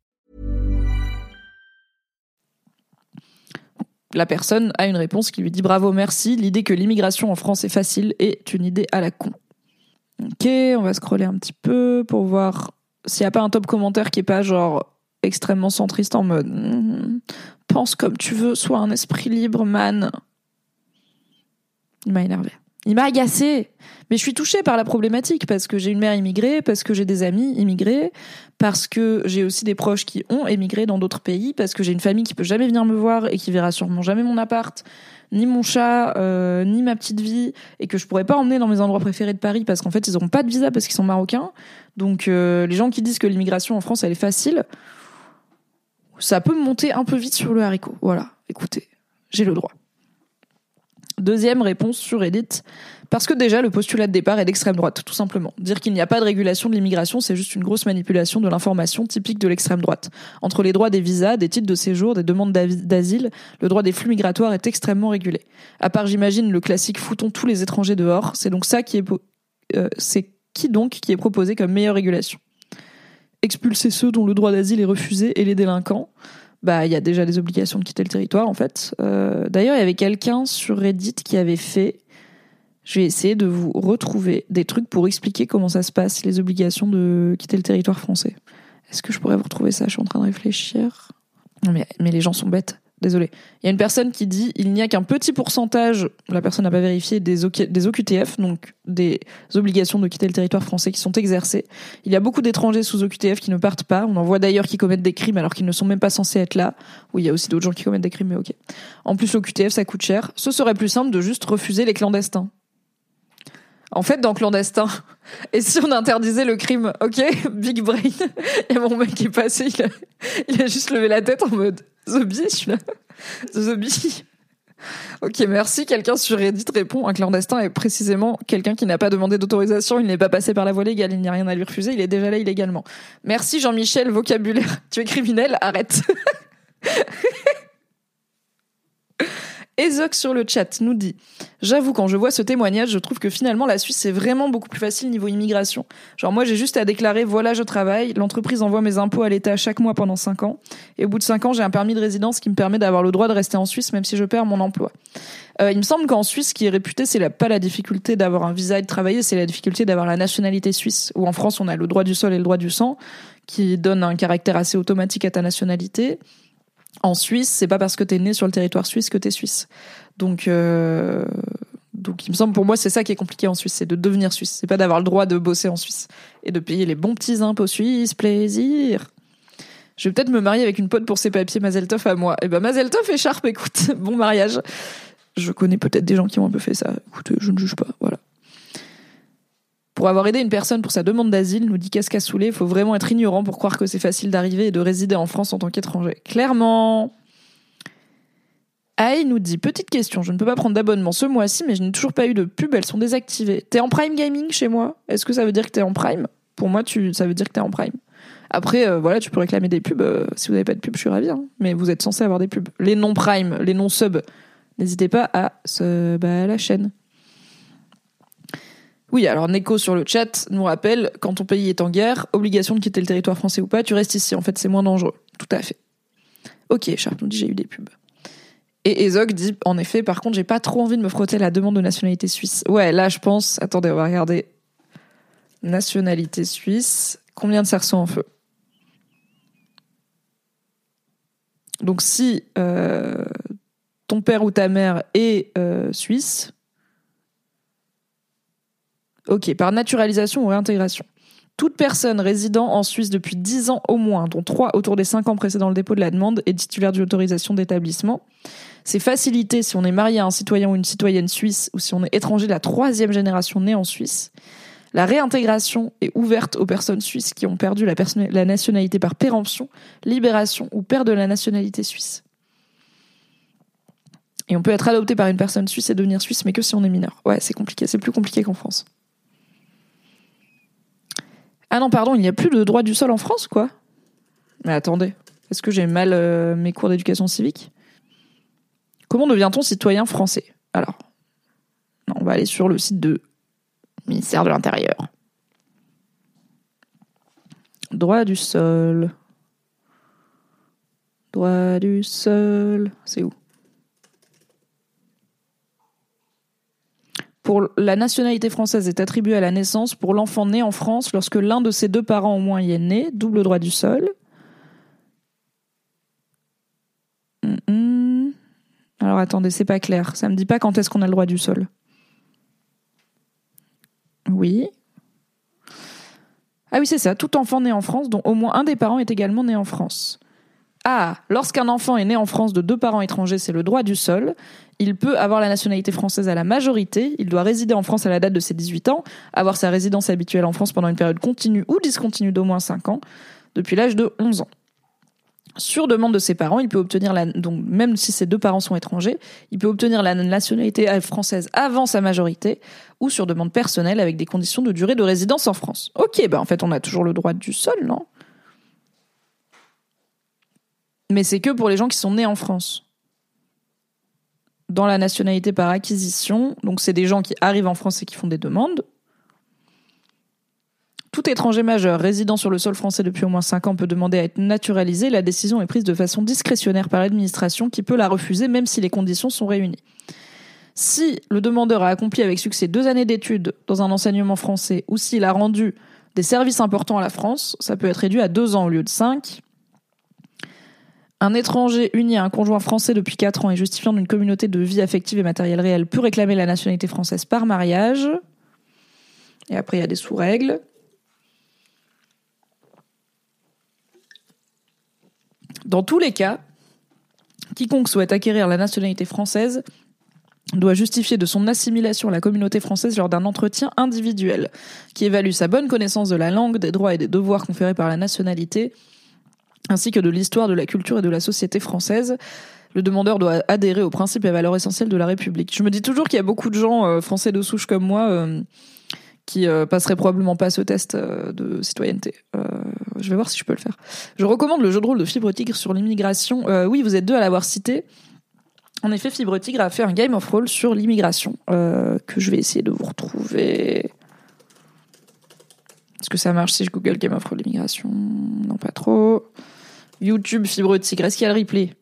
La personne a une réponse qui lui dit bravo, merci. L'idée que l'immigration en France est facile est une idée à la con. Ok, on va scroller un petit peu pour voir s'il n'y a pas un top commentaire qui est pas genre extrêmement centriste en mode mm, pense comme tu veux, sois un esprit libre, man. Il m'a énervé. Il m'a agacé. Mais je suis touchée par la problématique parce que j'ai une mère immigrée, parce que j'ai des amis immigrés, parce que j'ai aussi des proches qui ont émigré dans d'autres pays, parce que j'ai une famille qui peut jamais venir me voir et qui verra sûrement jamais mon appart, ni mon chat, euh, ni ma petite vie, et que je pourrais pas emmener dans mes endroits préférés de Paris parce qu'en fait ils auront pas de visa parce qu'ils sont marocains. Donc euh, les gens qui disent que l'immigration en France elle est facile, ça peut monter un peu vite sur le haricot. Voilà, écoutez, j'ai le droit. Deuxième réponse sur Reddit, parce que déjà le postulat de départ est d'extrême droite, tout simplement. Dire qu'il n'y a pas de régulation de l'immigration, c'est juste une grosse manipulation de l'information typique de l'extrême droite. Entre les droits des visas, des titres de séjour, des demandes d'asile, le droit des flux migratoires est extrêmement régulé. À part, j'imagine, le classique foutons tous les étrangers dehors, c'est donc ça qui est, euh, c'est qui donc qui est proposé comme meilleure régulation expulser ceux dont le droit d'asile est refusé et les délinquants, bah il y a déjà des obligations de quitter le territoire en fait. Euh, d'ailleurs, il y avait quelqu'un sur Reddit qui avait fait Je vais essayer de vous retrouver des trucs pour expliquer comment ça se passe, les obligations de quitter le territoire français. Est-ce que je pourrais vous retrouver ça? Je suis en train de réfléchir. Mais, mais les gens sont bêtes. Désolé. Il y a une personne qui dit il n'y a qu'un petit pourcentage, la personne n'a pas vérifié, des, des OQTF, donc des obligations de quitter le territoire français qui sont exercées. Il y a beaucoup d'étrangers sous OQTF qui ne partent pas. On en voit d'ailleurs qui commettent des crimes alors qu'ils ne sont même pas censés être là. Oui, il y a aussi d'autres gens qui commettent des crimes, mais ok. En plus, l'OQTF, ça coûte cher. Ce serait plus simple de juste refuser les clandestins. En fait, dans clandestin, et si on interdisait le crime, ok, big brain, a mon mec est passé, il a, juste levé la tête en mode Zombie, je suis là. Zombie. Ok, merci. Quelqu'un sur Reddit répond un clandestin est précisément quelqu'un qui n'a pas demandé d'autorisation, il n'est pas passé par la voie légale, il n'y a rien à lui refuser, il est déjà là illégalement. Merci Jean-Michel, vocabulaire. Tu es criminel, arrête. Ezoc sur le chat nous dit J'avoue, quand je vois ce témoignage, je trouve que finalement la Suisse c'est vraiment beaucoup plus facile niveau immigration. Genre, moi j'ai juste à déclarer voilà, je travaille, l'entreprise envoie mes impôts à l'État chaque mois pendant 5 ans, et au bout de 5 ans, j'ai un permis de résidence qui me permet d'avoir le droit de rester en Suisse même si je perds mon emploi. Euh, il me semble qu'en Suisse, ce qui est réputé, c'est pas la difficulté d'avoir un visa et de travailler, c'est la difficulté d'avoir la nationalité suisse. Ou en France, on a le droit du sol et le droit du sang, qui donne un caractère assez automatique à ta nationalité en Suisse, c'est pas parce que t'es né sur le territoire suisse que t'es suisse. Donc, euh, donc il me semble pour moi c'est ça qui est compliqué en Suisse, c'est de devenir suisse. C'est pas d'avoir le droit de bosser en Suisse et de payer les bons petits impôts suisses. Plaisir. Je vais peut-être me marier avec une pote pour ses papiers Mazeltov à moi. Et eh ben Mazeltov écharpe, écoute, bon mariage. Je connais peut-être des gens qui ont un peu fait ça. Écoute, je ne juge pas, voilà. Pour avoir aidé une personne pour sa demande d'asile, nous dit Cascassoulet, il faut vraiment être ignorant pour croire que c'est facile d'arriver et de résider en France en tant qu'étranger. Clairement. Aïe nous dit Petite question, je ne peux pas prendre d'abonnement ce mois-ci, mais je n'ai toujours pas eu de pub, elles sont désactivées. T'es en Prime Gaming chez moi? Est-ce que ça veut dire que t'es en Prime? Pour moi, tu, ça veut dire que t'es en Prime. Après, euh, voilà, tu peux réclamer des pubs. Euh, si vous n'avez pas de pub, je suis ravi. Hein. mais vous êtes censé avoir des pubs. Les non-Prime, les non-sub, n'hésitez pas à sub à la chaîne. Oui, alors Neko sur le chat nous rappelle, quand ton pays est en guerre, obligation de quitter le territoire français ou pas, tu restes ici. En fait, c'est moins dangereux. Tout à fait. Ok, Sharp nous dit j'ai eu des pubs. Et Ezog dit, en effet, par contre, j'ai pas trop envie de me frotter la demande de nationalité suisse. Ouais, là, je pense, attendez, on va regarder. Nationalité suisse. Combien de cerceaux en feu? Donc, si euh, ton père ou ta mère est euh, suisse, Ok, par naturalisation ou réintégration. Toute personne résidant en Suisse depuis 10 ans au moins, dont 3 autour des 5 ans précédant le dépôt de la demande, est titulaire d'une autorisation d'établissement. C'est facilité si on est marié à un citoyen ou une citoyenne suisse ou si on est étranger de la troisième génération née en Suisse. La réintégration est ouverte aux personnes suisses qui ont perdu la, la nationalité par péremption, libération ou perte de la nationalité suisse. Et on peut être adopté par une personne suisse et devenir suisse, mais que si on est mineur. Ouais, c'est compliqué, c'est plus compliqué qu'en France. Ah non, pardon, il n'y a plus de droit du sol en France, quoi. Mais attendez, est-ce que j'ai mal euh, mes cours d'éducation civique? Comment devient-on citoyen français? Alors, on va aller sur le site de ministère de l'Intérieur. Droit du sol. Droit du sol. C'est où? La nationalité française est attribuée à la naissance pour l'enfant né en France lorsque l'un de ses deux parents au moins y est né, double droit du sol. Alors attendez, c'est pas clair. Ça me dit pas quand est-ce qu'on a le droit du sol. Oui. Ah oui, c'est ça. Tout enfant né en France, dont au moins un des parents est également né en France. Ah, lorsqu'un enfant est né en France de deux parents étrangers, c'est le droit du sol. Il peut avoir la nationalité française à la majorité. Il doit résider en France à la date de ses 18 ans, avoir sa résidence habituelle en France pendant une période continue ou discontinue d'au moins 5 ans, depuis l'âge de 11 ans. Sur demande de ses parents, il peut obtenir la, donc même si ses deux parents sont étrangers, il peut obtenir la nationalité française avant sa majorité ou sur demande personnelle avec des conditions de durée de résidence en France. Ok, ben en fait on a toujours le droit du sol, non? Mais c'est que pour les gens qui sont nés en France. Dans la nationalité par acquisition, donc c'est des gens qui arrivent en France et qui font des demandes. Tout étranger majeur résidant sur le sol français depuis au moins 5 ans peut demander à être naturalisé. La décision est prise de façon discrétionnaire par l'administration qui peut la refuser même si les conditions sont réunies. Si le demandeur a accompli avec succès deux années d'études dans un enseignement français ou s'il a rendu des services importants à la France, ça peut être réduit à deux ans au lieu de cinq. Un étranger uni à un conjoint français depuis quatre ans et justifiant d'une communauté de vie affective et matérielle réelle peut réclamer la nationalité française par mariage. Et après, il y a des sous-règles. Dans tous les cas, quiconque souhaite acquérir la nationalité française doit justifier de son assimilation à la communauté française lors d'un entretien individuel qui évalue sa bonne connaissance de la langue, des droits et des devoirs conférés par la nationalité, ainsi que de l'histoire, de la culture et de la société française. Le demandeur doit adhérer aux principes et valeurs essentielles de la République. Je me dis toujours qu'il y a beaucoup de gens euh, français de souche comme moi euh, qui euh, passeraient probablement pas ce test de citoyenneté. je vais voir si je peux le faire. Je recommande le jeu de rôle de Fibre Tigre sur l'immigration. oui, vous êtes deux à l'avoir cité. En effet, Fibre Tigre a fait un Game of Roll sur l'immigration que je vais essayer de vous retrouver. Est-ce que ça marche si je google Game of Roll l'immigration? Non, pas trop. YouTube Fibre Tigre, est-ce qu'il y a le replay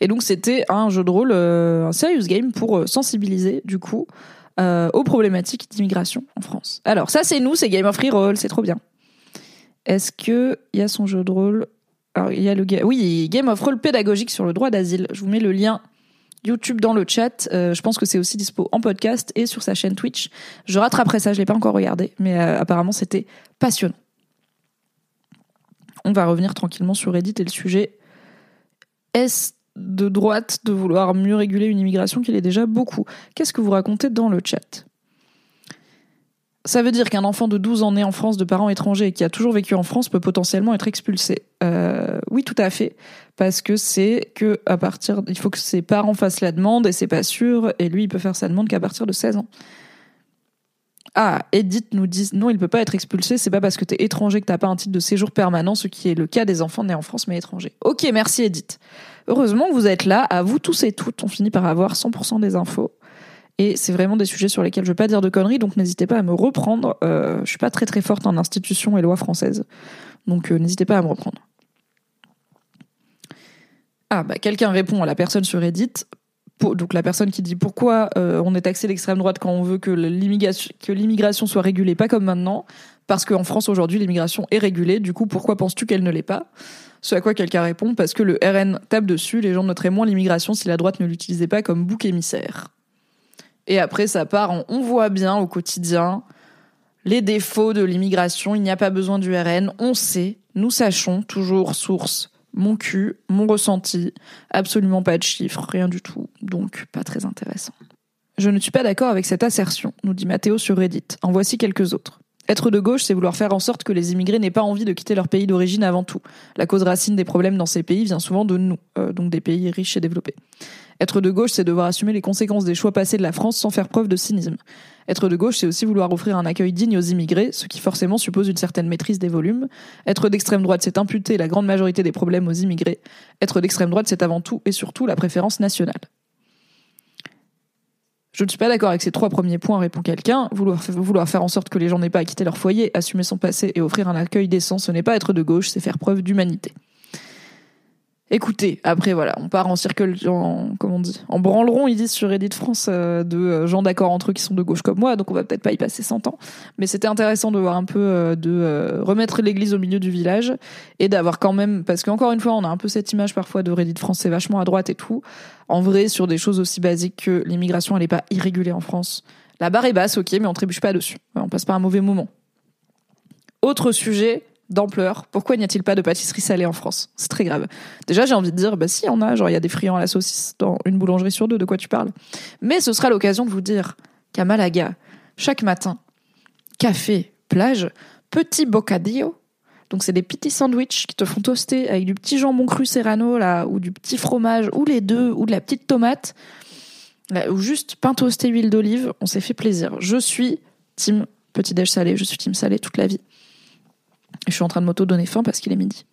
et donc c'était un jeu de rôle, euh, un serious game pour euh, sensibiliser du coup euh, aux problématiques d'immigration en France. Alors ça c'est nous, c'est Game of Reroll, c'est trop bien. Est-ce que il y a son jeu de rôle? Alors il y a le oui Game of Roll pédagogique sur le droit d'asile. Je vous mets le lien YouTube dans le chat. je pense que c'est aussi dispo en podcast et sur sa chaîne Twitch. Je rattraperai ça, je l'ai pas encore regardé, mais apparemment c'était passionnant. On va revenir tranquillement sur Reddit et le sujet est-ce de droite de vouloir mieux réguler une immigration qu'il est déjà beaucoup Qu'est-ce que vous racontez dans le chat? Ça veut dire qu'un enfant de 12 ans né en France de parents étrangers et qui a toujours vécu en France peut potentiellement être expulsé. Euh, oui, tout à fait, parce que c'est que à partir, il faut que ses parents fassent la demande et c'est pas sûr, et lui il peut faire sa demande qu'à partir de 16 ans. Ah, Edith nous dit non, il peut pas être expulsé, c'est pas parce que t'es étranger que t'as pas un titre de séjour permanent, ce qui est le cas des enfants nés en France mais étrangers. Ok, merci Edith. Heureusement que vous êtes là, à vous tous et toutes, on finit par avoir 100% des infos. Et c'est vraiment des sujets sur lesquels je veux pas dire de conneries, donc n'hésitez pas à me reprendre. Euh, je suis pas très très forte en institutions et lois françaises, donc euh, n'hésitez pas à me reprendre. Ah bah quelqu'un répond à la personne sur Reddit donc la personne qui dit pourquoi euh, on est taxé l'extrême droite quand on veut que l'immigration soit régulée, pas comme maintenant, parce qu'en France aujourd'hui l'immigration est régulée, du coup pourquoi penses-tu qu'elle ne l'est pas? Ce à quoi quelqu'un répond parce que le RN tape dessus, les gens noteraient moins l'immigration si la droite ne l'utilisait pas comme bouc émissaire. Et après ça part en on voit bien au quotidien les défauts de l'immigration, il n'y a pas besoin du RN, on sait, nous sachons, toujours source mon cul, mon ressenti, absolument pas de chiffres, rien du tout, donc pas très intéressant. Je ne suis pas d'accord avec cette assertion, nous dit Mathéo sur Reddit. En voici quelques autres. Être de gauche, c'est vouloir faire en sorte que les immigrés n'aient pas envie de quitter leur pays d'origine avant tout. La cause racine des problèmes dans ces pays vient souvent de nous, euh, donc des pays riches et développés. Être de gauche, c'est devoir assumer les conséquences des choix passés de la France sans faire preuve de cynisme. Être de gauche, c'est aussi vouloir offrir un accueil digne aux immigrés, ce qui forcément suppose une certaine maîtrise des volumes. Être d'extrême droite, c'est imputer la grande majorité des problèmes aux immigrés. Être d'extrême droite, c'est avant tout et surtout la préférence nationale. Je ne suis pas d'accord avec ces trois premiers points, répond quelqu'un. Vouloir, faire en sorte que les gens n'aient pas à quitter leur foyer, assumer son passé et offrir un accueil décent, ce n'est pas être de gauche, c'est faire preuve d'humanité. Écoutez, après voilà, on part en circle, en, comment on dit, en branleron, ils disent sur Reddit France, euh, de euh, gens d'accord entre eux qui sont de gauche comme moi, donc on va peut-être pas y passer 100 ans. Mais c'était intéressant de voir un peu, euh, de remettre l'église au milieu du village et d'avoir quand même, parce qu'encore une fois, on a un peu cette image parfois de Reddit France, c'est vachement à droite et tout. En vrai, sur des choses aussi basiques que l'immigration, elle est pas irrégulée en France. La barre est basse, ok, mais on trébuche pas dessus. On passe pas un mauvais moment. Autre sujet, d'ampleur. Pourquoi n'y a-t-il pas de pâtisserie salée en France? C'est très grave. Déjà, j'ai envie de dire, bah si, on a. Genre, il y a des friands à la saucisse dans une boulangerie sur deux. De quoi tu parles? Mais ce sera l'occasion de vous dire qu'à Malaga, chaque matin, café, plage, petit bocadillo. Donc, c'est des petits sandwichs qui te font toaster avec du petit jambon cru serrano, là, ou du petit fromage, ou les deux, ou de la petite tomate, ou juste pain toasté, huile d'olive. On s'est fait plaisir. Je suis team petit déj salé. Je suis team salé toute la vie. Je suis en train de m'auto-donner faim parce qu'il est midi.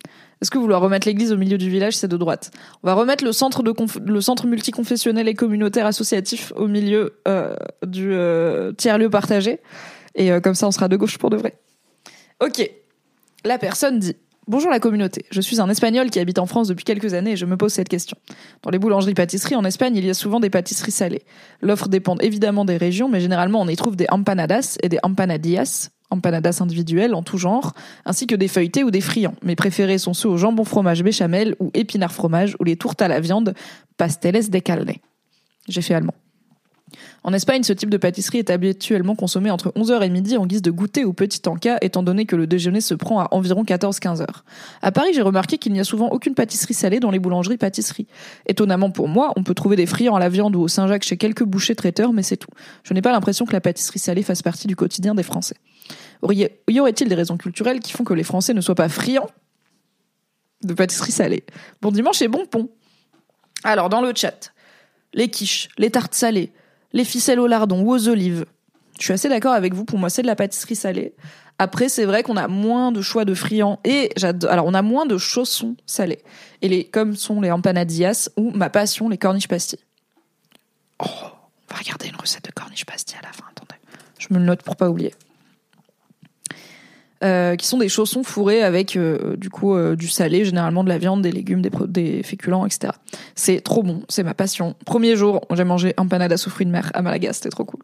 Est-ce que vouloir remettre l'église au milieu du village, c'est de droite? On va remettre le centre, multiconfessionnel et communautaire associatif au milieu euh, du euh, tiers-lieu partagé. Et euh, comme ça, on sera de gauche pour de vrai. Ok. La personne dit Bonjour la communauté, je suis un Espagnol qui habite en France depuis quelques années et je me pose cette question. Dans les boulangeries-pâtisseries en Espagne, il y a souvent des pâtisseries salées. L'offre dépend évidemment des régions, mais généralement on y trouve des empanadas et des empanadillas, empanadas individuelles en tout genre, ainsi que des feuilletés ou des friands. Mes préférés sont ceux au jambon fromage béchamel ou épinard fromage ou les tourtes à la viande, pasteles de carne. J'ai fait allemand. En Espagne, ce type de pâtisserie est habituellement consommé entre 11h et midi en guise de goûter ou petit encas, étant donné que le déjeuner se prend à environ 14-15 heures. À Paris, j'ai remarqué qu'il n'y a souvent aucune pâtisserie salée dans les boulangeries-pâtisseries. Étonnamment pour moi, on peut trouver des friands à la viande ou au Saint-Jacques chez quelques bouchers traiteurs, mais c'est tout. Je n'ai pas l'impression que la pâtisserie salée fasse partie du quotidien des Français. Y aurait-il des raisons culturelles qui font que les Français ne soient pas friands de pâtisserie salée? Bon dimanche et bon pont. Alors, dans le chat, les quiches, les tartes salées, les ficelles au lardon ou aux olives. Je suis assez d'accord avec vous. Pour moi, c'est de la pâtisserie salée. Après, c'est vrai qu'on a moins de choix de friands et j'adore. Alors, on a moins de chaussons salés. Et les, comme sont les empanadillas ou ma passion, les corniches pastilles. Oh, on va regarder une recette de corniches pastilles à la fin. Attendez, je me le note pour pas oublier. Euh, qui sont des chaussons fourrés avec euh, du coup euh, du salé, généralement de la viande, des légumes, des, des féculents, etc. C'est trop bon, c'est ma passion. Premier jour, j'ai mangé empanadas aux fruits de mer à Malaga, c'était trop cool.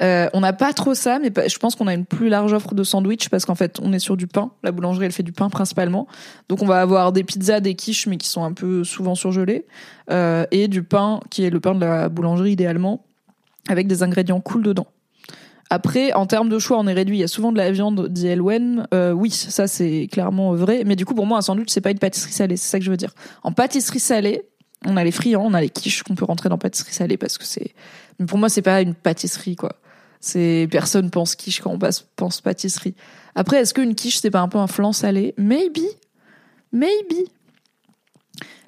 on n'a pas trop ça, mais je pense qu'on a une plus large offre de sandwich parce qu'en fait, on est sur du pain. La boulangerie, elle fait du pain principalement. Donc, on va avoir des pizzas, des quiches, mais qui sont un peu souvent surgelées, et du pain qui est le pain de la boulangerie idéalement, avec des ingrédients cool dedans. Après, en termes de choix, on est réduit. Il y a souvent de la viande, dit Elwen. Euh, oui, ça c'est clairement vrai. Mais du coup, pour moi, un sandwich, c'est pas une pâtisserie salée. C'est ça que je veux dire. En pâtisserie salée, on a les friands, on a les quiches qu'on peut rentrer dans pâtisserie salée parce que c'est. Mais pour moi, c'est pas une pâtisserie, quoi. C'est personne pense quiche quand on pense pâtisserie. Après, est-ce qu'une quiche c'est pas un peu un flan salé? Maybe, maybe.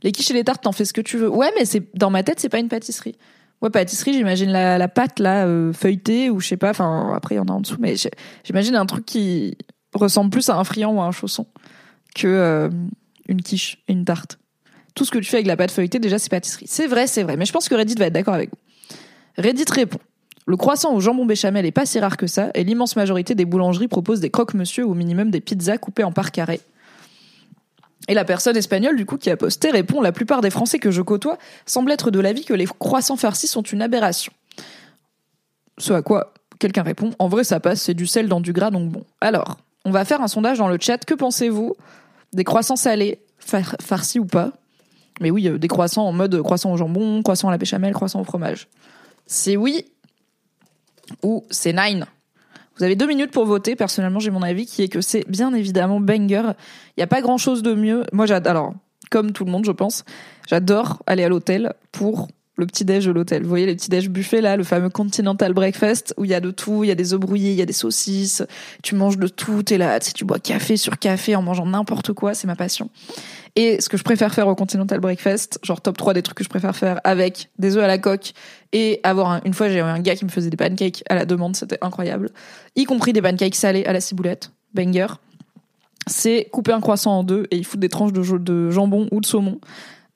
Les quiches et les tartes, t'en fais ce que tu veux. Ouais, mais c'est dans ma tête, c'est pas une pâtisserie. Ouais, pâtisserie, j'imagine la, la pâte là euh, feuilletée ou je sais pas. Enfin, après il y en a en dessous, mais j'imagine un truc qui ressemble plus à un friand ou à un chausson que euh, une quiche et une tarte. Tout ce que tu fais avec la pâte feuilletée, déjà c'est pâtisserie. C'est vrai, c'est vrai. Mais je pense que Reddit va être d'accord avec vous. Reddit répond. Le croissant au jambon béchamel est pas si rare que ça, et l'immense majorité des boulangeries proposent des croque-monsieur ou au minimum des pizzas coupées en parts carrées. Et la personne espagnole, du coup, qui a posté, répond La plupart des Français que je côtoie semblent être de l'avis que les croissants farcis sont une aberration. Ce à quoi quelqu'un répond En vrai, ça passe, c'est du sel dans du gras, donc bon. Alors, on va faire un sondage dans le chat. Que pensez-vous des croissants salés, farcis ou pas? Mais oui, euh, des croissants en mode croissant au jambon, croissant à la béchamel, croissant au fromage. C'est oui ou c'est nine vous avez deux minutes pour voter. Personnellement, j'ai mon avis qui est que c'est bien évidemment banger. Il n'y a pas grand chose de mieux. Moi, j'adore, alors, comme tout le monde, je pense, j'adore aller à l'hôtel pour le petit déj de l'hôtel. Vous voyez les petits déj buffet là, le fameux continental breakfast où il y a de tout, il y a des œufs brouillés, il y a des saucisses, tu manges de tout, t'es là, tu bois café sur café en mangeant n'importe quoi, c'est ma passion. Et ce que je préfère faire au Continental Breakfast, genre top 3 des trucs que je préfère faire avec des œufs à la coque et avoir une fois j'ai eu un gars qui me faisait des pancakes à la demande, c'était incroyable, y compris des pancakes salés à la ciboulette, banger. C'est couper un croissant en deux et il fout des tranches de, de jambon ou de saumon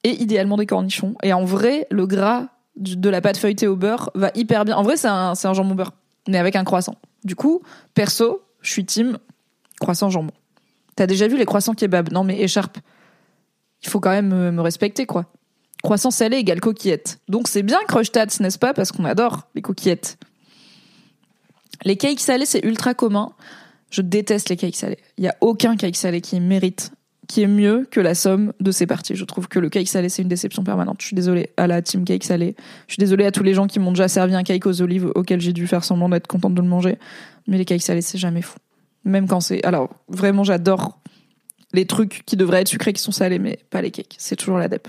et idéalement des cornichons. Et en vrai, le gras de la pâte feuilletée au beurre va hyper bien. En vrai, c'est un, un jambon beurre, mais avec un croissant. Du coup, perso, je suis team croissant jambon. T'as déjà vu les croissants kebab? Non, mais écharpe il faut quand même me, respecter, quoi. Croissant salé égale coquillette. Donc c'est bien Crushtats, n'est-ce pas? Parce qu'on adore les coquillettes. Les cakes salés, c'est ultra commun. Je déteste les cakes salés. Il n'y a aucun cake salé qui mérite, qui est mieux que la somme de ces parties. Je trouve que le cake salé, c'est une déception permanente. Je suis désolée à la team cake salé. Je suis désolée à tous les gens qui m'ont déjà servi un cake aux olives auquel j'ai dû faire semblant d'être contente de le manger. Mais les cakes salés, c'est jamais fou. Même quand c'est... Alors, vraiment, j'adore les trucs qui devraient être sucrés qui sont salés, mais pas les cakes. C'est toujours la dep.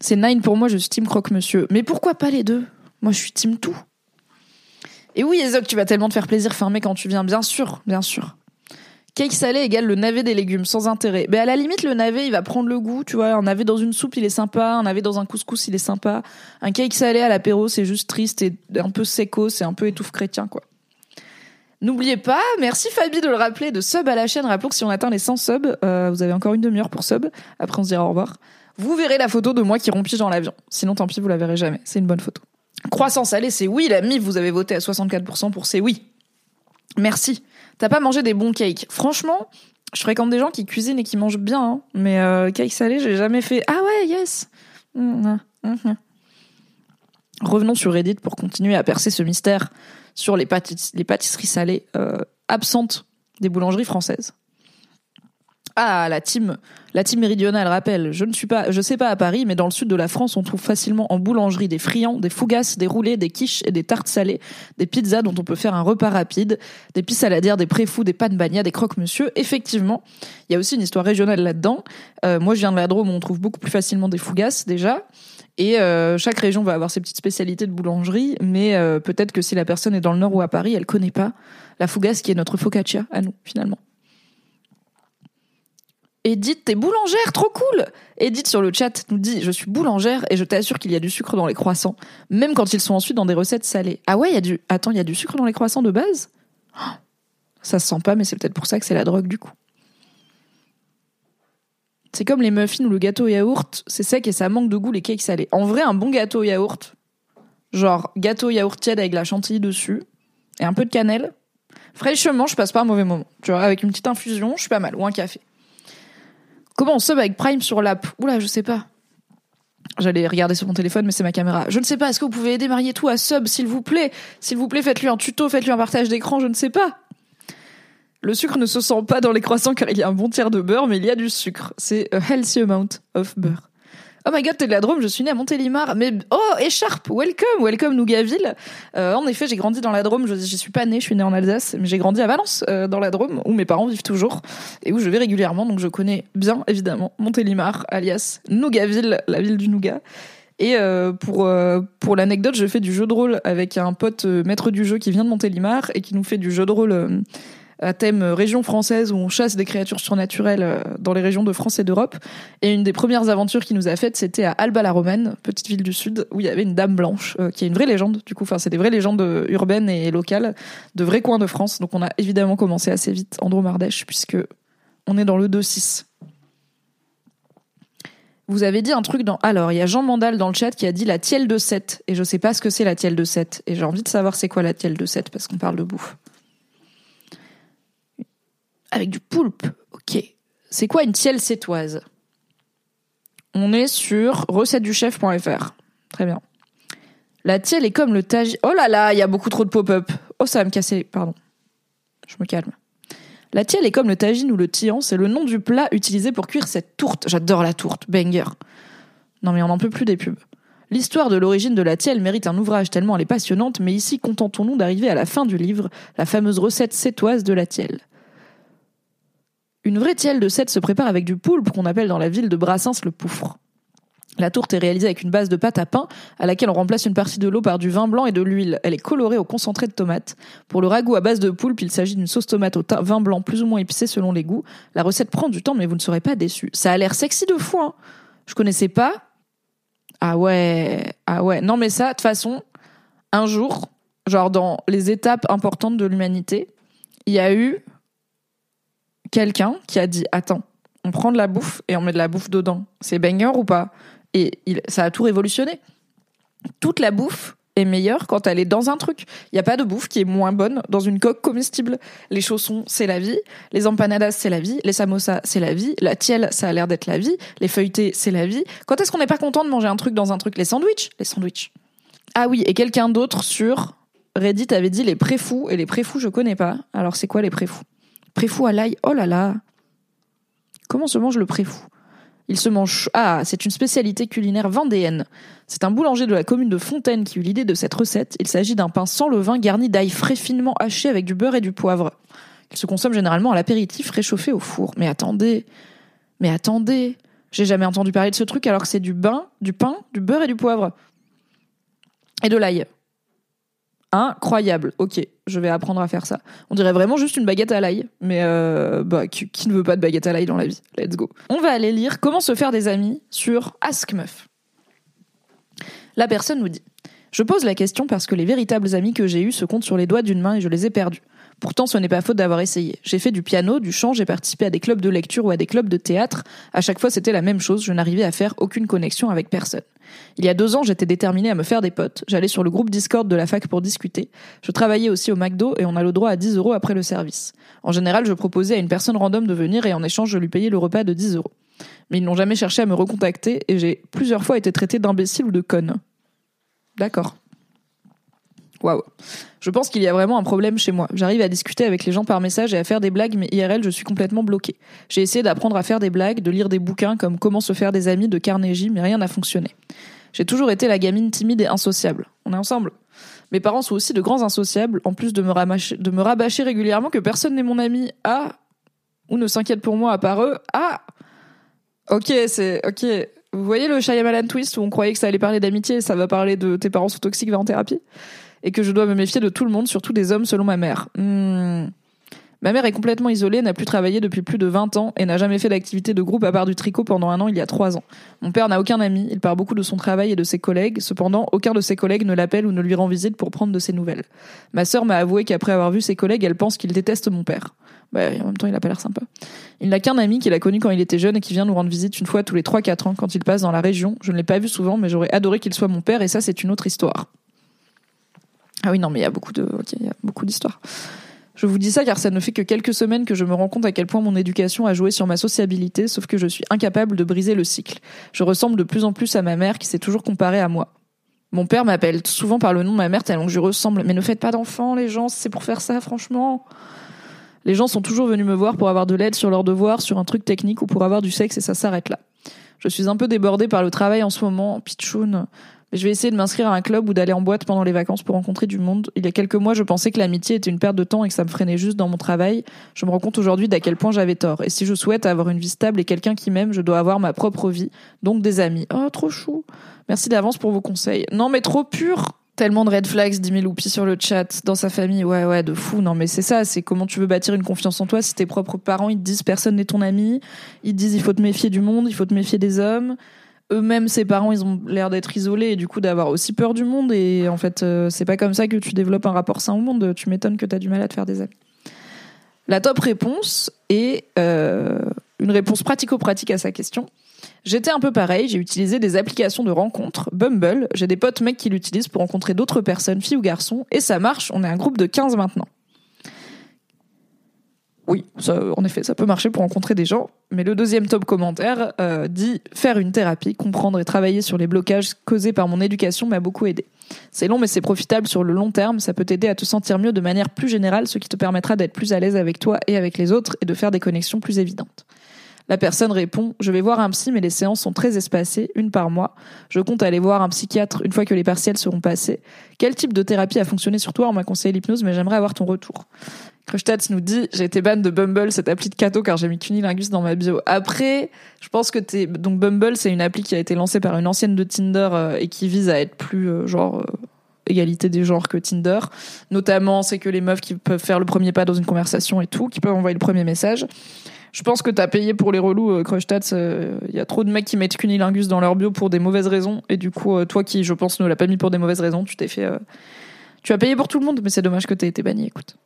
C'est nine pour moi, je suis team croque-monsieur. Mais pourquoi pas les deux? Moi, je suis team tout. Et oui, Ezok, tu vas tellement te faire plaisir fermer quand tu viens, bien sûr, bien sûr. Cake salé égale le navet des légumes, sans intérêt. Mais à la limite, le navet, il va prendre le goût, tu vois. Un navet dans une soupe, il est sympa. Un navet dans un couscous, il est sympa. Un cake salé à l'apéro, c'est juste triste et un peu séco, c'est un peu étouffe chrétien, quoi. N'oubliez pas, merci Fabi de le rappeler, de sub à la chaîne. Rappelons que si on atteint les 100 subs, euh, vous avez encore une demi-heure pour sub. Après, on se dira au revoir. Vous verrez la photo de moi qui rompige dans l'avion. Sinon, tant pis, vous la verrez jamais. C'est une bonne photo. Croissance salée, c'est oui. La MIF, vous avez voté à 64% pour c'est oui. Merci. T'as pas mangé des bons cakes. Franchement, je fréquente des gens qui cuisinent et qui mangent bien, hein. mais euh, cake salé, j'ai jamais fait. Ah ouais, yes. Mmh, mmh, mmh. Revenons sur Reddit pour continuer à percer ce mystère sur les, les pâtisseries salées euh, absentes des boulangeries françaises. Ah, la team, la team méridionale rappelle. Je ne suis pas, je sais pas à Paris, mais dans le sud de la France, on trouve facilement en boulangerie des friands, des fougasses, des roulés, des quiches et des tartes salées, des pizzas dont on peut faire un repas rapide, des pisses saladières, des préfous, des pannes bagnas, des croque-monsieur. Effectivement, il y a aussi une histoire régionale là-dedans. Euh, moi, je viens de la Drôme, on trouve beaucoup plus facilement des fougasses déjà. Et euh, chaque région va avoir ses petites spécialités de boulangerie, mais euh, peut-être que si la personne est dans le nord ou à Paris, elle connaît pas la fougasse qui est notre focaccia à nous finalement. Edith, t'es boulangère, trop cool Edith sur le chat nous dit Je suis boulangère et je t'assure qu'il y a du sucre dans les croissants, même quand ils sont ensuite dans des recettes salées. Ah ouais, il y a du. Attends, il y a du sucre dans les croissants de base? Oh, Ça se sent pas, mais c'est peut-être pour ça que c'est la drogue du coup. C'est comme les muffins ou le gâteau yaourt, c'est sec et ça manque de goût les cakes salés. En vrai, un bon gâteau yaourt, genre gâteau yaourt tiède avec la chantilly dessus et un peu de cannelle, fraîchement, je passe pas un mauvais moment. Tu vois, avec une petite infusion, je suis pas mal, ou un café. Comment on sub avec Prime sur l'app? Oula, je sais pas. J'allais regarder sur mon téléphone, mais c'est ma caméra. Je ne sais pas. Est-ce que vous pouvez aider Marietou à sub, s'il vous plaît? S'il vous plaît, faites-lui un tuto, faites-lui un partage d'écran, je ne sais pas. Le sucre ne se sent pas dans les croissants car il y a un bon tiers de beurre, mais il y a du sucre. C'est a healthy amount of beurre. Oh my god, t'es de la Drôme, je suis née à Montélimar. Mais oh, écharpe, welcome, welcome Nougaville. Euh, en effet, j'ai grandi dans la Drôme, je j'y suis pas née, je suis née en Alsace, mais j'ai grandi à Valence, euh, dans la Drôme, où mes parents vivent toujours et où je vais régulièrement, donc je connais bien évidemment Montélimar, alias Nougaville, la ville du Nougat. Et euh, pour pour l'anecdote, je fais du jeu de rôle avec un pote maître du jeu qui vient de Montélimar et qui nous fait du jeu de rôle à thème euh, région française où on chasse des créatures surnaturelles euh, dans les régions de France et d'Europe. Et une des premières aventures qu'il nous a faites, c'était à Alba la Romaine, petite ville du sud, où il y avait une dame blanche, euh, qui est une vraie légende, du coup. Enfin, c'est des vraies légendes urbaines et locales, de vrais coins de France. Donc on a évidemment commencé assez vite en Dromardèche, puisque on est dans le 2-6. Vous avez dit un truc dans. Alors, il y a Jean Mandal dans le chat qui a dit la tielle de 7. Et je sais pas ce que c'est la tielle de 7. Et j'ai envie de savoir c'est quoi la tielle de 7 parce qu'on parle de bouffe. Avec du poulpe. Ok. C'est quoi une tielle sétoise? On est sur recettesduchef.fr. Très bien. La tielle est comme le tagine. Oh là là, il y a beaucoup trop de pop-up. Oh, ça va me casser. Pardon. Je me calme. La tielle est comme le tagine ou le tian, c'est le nom du plat utilisé pour cuire cette tourte. J'adore la tourte, banger. Non mais on n'en peut plus des pubs. L'histoire de l'origine de la tielle mérite un ouvrage tellement elle est passionnante, mais ici contentons-nous d'arriver à la fin du livre, la fameuse recette sétoise de la tielle. Une vraie tielle de sète se prépare avec du poulpe qu'on appelle dans la ville de Brassens le poufre. La tourte est réalisée avec une base de pâte à pain à laquelle on remplace une partie de l'eau par du vin blanc et de l'huile. Elle est colorée au concentré de tomate. Pour le ragoût à base de poulpe, il s'agit d'une sauce tomate au vin blanc plus ou moins épicée selon les goûts. La recette prend du temps mais vous ne serez pas déçus. Ça a l'air sexy de fou hein. Je connaissais pas. Ah ouais, ah ouais. Non mais ça de toute façon, un jour, genre dans les étapes importantes de l'humanité, il y a eu quelqu'un qui a dit attends, on prend de la bouffe et on met de la bouffe dedans. C'est banger ou pas? Et ça a tout révolutionné. Toute la bouffe est meilleure quand elle est dans un truc. Il n'y a pas de bouffe qui est moins bonne dans une coque comestible. Les chaussons, c'est la vie. Les empanadas, c'est la vie. Les samosas, c'est la vie. La tielle, ça a l'air d'être la vie. Les feuilletés, c'est la vie. Quand est-ce qu'on n'est pas content de manger un truc dans un truc? Les sandwichs? Les sandwichs. Ah oui, et quelqu'un d'autre sur Reddit avait dit les préfous. Et les préfous, je connais pas. Alors c'est quoi les préfous? Préfou à l'ail, oh là là Comment se mange le préfou? Il se mange... Ah, c'est une spécialité culinaire vendéenne. C'est un boulanger de la commune de Fontaine qui eut l'idée de cette recette. Il s'agit d'un pain sans levain garni d'ail frais finement haché avec du beurre et du poivre. Il se consomme généralement à l'apéritif réchauffé au four. Mais attendez Mais attendez J'ai jamais entendu parler de ce truc alors que c'est du bain, du pain, du beurre et du poivre. Et de l'ail. Incroyable. Ok, je vais apprendre à faire ça. On dirait vraiment juste une baguette à l'ail, mais euh, bah, qui, ne veut pas de baguette à l'ail dans la vie Let's go. On va aller lire Comment se faire des amis sur Ask Meuf. La personne nous dit Je pose la question parce que les véritables amis que j'ai eus se comptent sur les doigts d'une main et je les ai perdus. Pourtant, ce n'est pas faute d'avoir essayé. J'ai fait du piano, du chant, j'ai participé à des clubs de lecture ou à des clubs de théâtre. À chaque fois, c'était la même chose, je n'arrivais à faire aucune connexion avec personne. Il y a deux ans, j'étais déterminée à me faire des potes. J'allais sur le groupe Discord de la fac pour discuter. Je travaillais aussi au McDo et on a le droit à 10 euros après le service. En général, je proposais à une personne random de venir et en échange, je lui payais le repas de 10 euros. Mais ils n'ont jamais cherché à me recontacter et j'ai plusieurs fois été traitée d'imbécile ou de conne. D'accord. Waouh. Je pense qu'il y a vraiment un problème chez moi. J'arrive à discuter avec les gens par message et à faire des blagues, mais IRL, je suis complètement bloquée. J'ai essayé d'apprendre à faire des blagues, de lire des bouquins comme Comment se faire des amis de Carnegie, mais rien n'a fonctionné. J'ai toujours été la gamine timide et insociable. On est ensemble. Mes parents sont aussi de grands insociables, en plus de me, rabâcher, régulièrement que personne n'est mon ami. Ah Ou ne s'inquiète pour moi à part eux. Ah Ok, c'est... Ok. Vous voyez le Shyamalan twist où on croyait que ça allait parler d'amitié et ça va parler de tes parents sont toxiques, va en thérapie? Et que je dois me méfier de tout le monde, surtout des hommes selon ma mère. Hmm. Ma mère est complètement isolée, n'a plus travaillé depuis plus de 20 ans et n'a jamais fait d'activité de groupe à part du tricot pendant un an il y a 3 ans. Mon père n'a aucun ami, il part beaucoup de son travail et de ses collègues, cependant aucun de ses collègues ne l'appelle ou ne lui rend visite pour prendre de ses nouvelles. Ma sœur m'a avoué qu'après avoir vu ses collègues, elle pense qu'il déteste mon père. Bah, en même temps, il a pas l'air sympa. Il n'a qu'un ami qu'il a connu quand il était jeune et qui vient nous rendre visite une fois tous les 3-4 ans quand il passe dans la région. Je ne l'ai pas vu souvent, mais j'aurais adoré qu'il soit mon père et ça, c'est une autre histoire. Ah oui, non, mais il y a beaucoup de, il y a beaucoup d'histoires. Je vous dis ça car ça ne fait que quelques semaines que je me rends compte à quel point mon éducation a joué sur ma sociabilité, sauf que je suis incapable de briser le cycle. Je ressemble de plus en plus à ma mère qui s'est toujours comparée à moi. Mon père m'appelle souvent par le nom de ma mère tellement que je ressemble. Mais ne faites pas d'enfants, les gens, c'est pour faire ça, franchement. Les gens sont toujours venus me voir pour avoir de l'aide sur leurs devoirs, sur un truc technique ou pour avoir du sexe et ça s'arrête là. Je suis un peu débordée par le travail en ce moment, pitchoun. Je vais essayer de m'inscrire à un club ou d'aller en boîte pendant les vacances pour rencontrer du monde. Il y a quelques mois, je pensais que l'amitié était une perte de temps et que ça me freinait juste dans mon travail. Je me rends compte aujourd'hui d'à quel point j'avais tort. Et si je souhaite avoir une vie stable et quelqu'un qui m'aime, je dois avoir ma propre vie, donc des amis. Oh, trop chou. Merci d'avance pour vos conseils. Non, mais trop pur. Tellement de red flags, dit Meloupi sur le chat, dans sa famille. Ouais, ouais, de fou. Non, mais c'est ça. C'est comment tu veux bâtir une confiance en toi si tes propres parents, ils te disent personne n'est ton ami. Ils te disent il faut te méfier du monde, il faut te méfier des hommes eux-mêmes, ses parents, ils ont l'air d'être isolés et du coup d'avoir aussi peur du monde. Et en fait, euh, c'est pas comme ça que tu développes un rapport sain au monde. Tu m'étonnes que tu as du mal à te faire des amis. La top réponse est euh, une réponse pratico-pratique à sa question. J'étais un peu pareil, j'ai utilisé des applications de rencontres, Bumble, j'ai des potes mecs qui l'utilisent pour rencontrer d'autres personnes, filles ou garçons, et ça marche, on est un groupe de 15 maintenant. Oui, en effet, ça peut marcher pour rencontrer des gens. Mais le deuxième top commentaire euh, dit faire une thérapie, comprendre et travailler sur les blocages causés par mon éducation m'a beaucoup aidé. C'est long, mais c'est profitable sur le long terme. Ça peut t'aider à te sentir mieux de manière plus générale, ce qui te permettra d'être plus à l'aise avec toi et avec les autres et de faire des connexions plus évidentes. La personne répond Je vais voir un psy, mais les séances sont très espacées, une par mois. Je compte aller voir un psychiatre une fois que les partiels seront passés. Quel type de thérapie a fonctionné sur toi? On m'a conseillé l'hypnose, mais j'aimerais avoir ton retour. Krustats nous dit j'ai été ban de Bumble, cette appli de cato car j'ai mis cunilingus dans ma bio. Après, je pense que t'es donc Bumble, c'est une appli qui a été lancée par une ancienne de Tinder euh, et qui vise à être plus euh, genre euh, égalité des genres que Tinder. Notamment, c'est que les meufs qui peuvent faire le premier pas dans une conversation et tout, qui peuvent envoyer le premier message. Je pense que t'as payé pour les relous, Krustats. Il y a trop de mecs qui mettent cunilingus dans leur bio pour des mauvaises raisons et du coup, toi qui, je pense, ne l'a pas mis pour des mauvaises raisons, tu t'es fait, tu as payé pour tout le monde, mais c'est dommage que t'aies été banni. Écoute.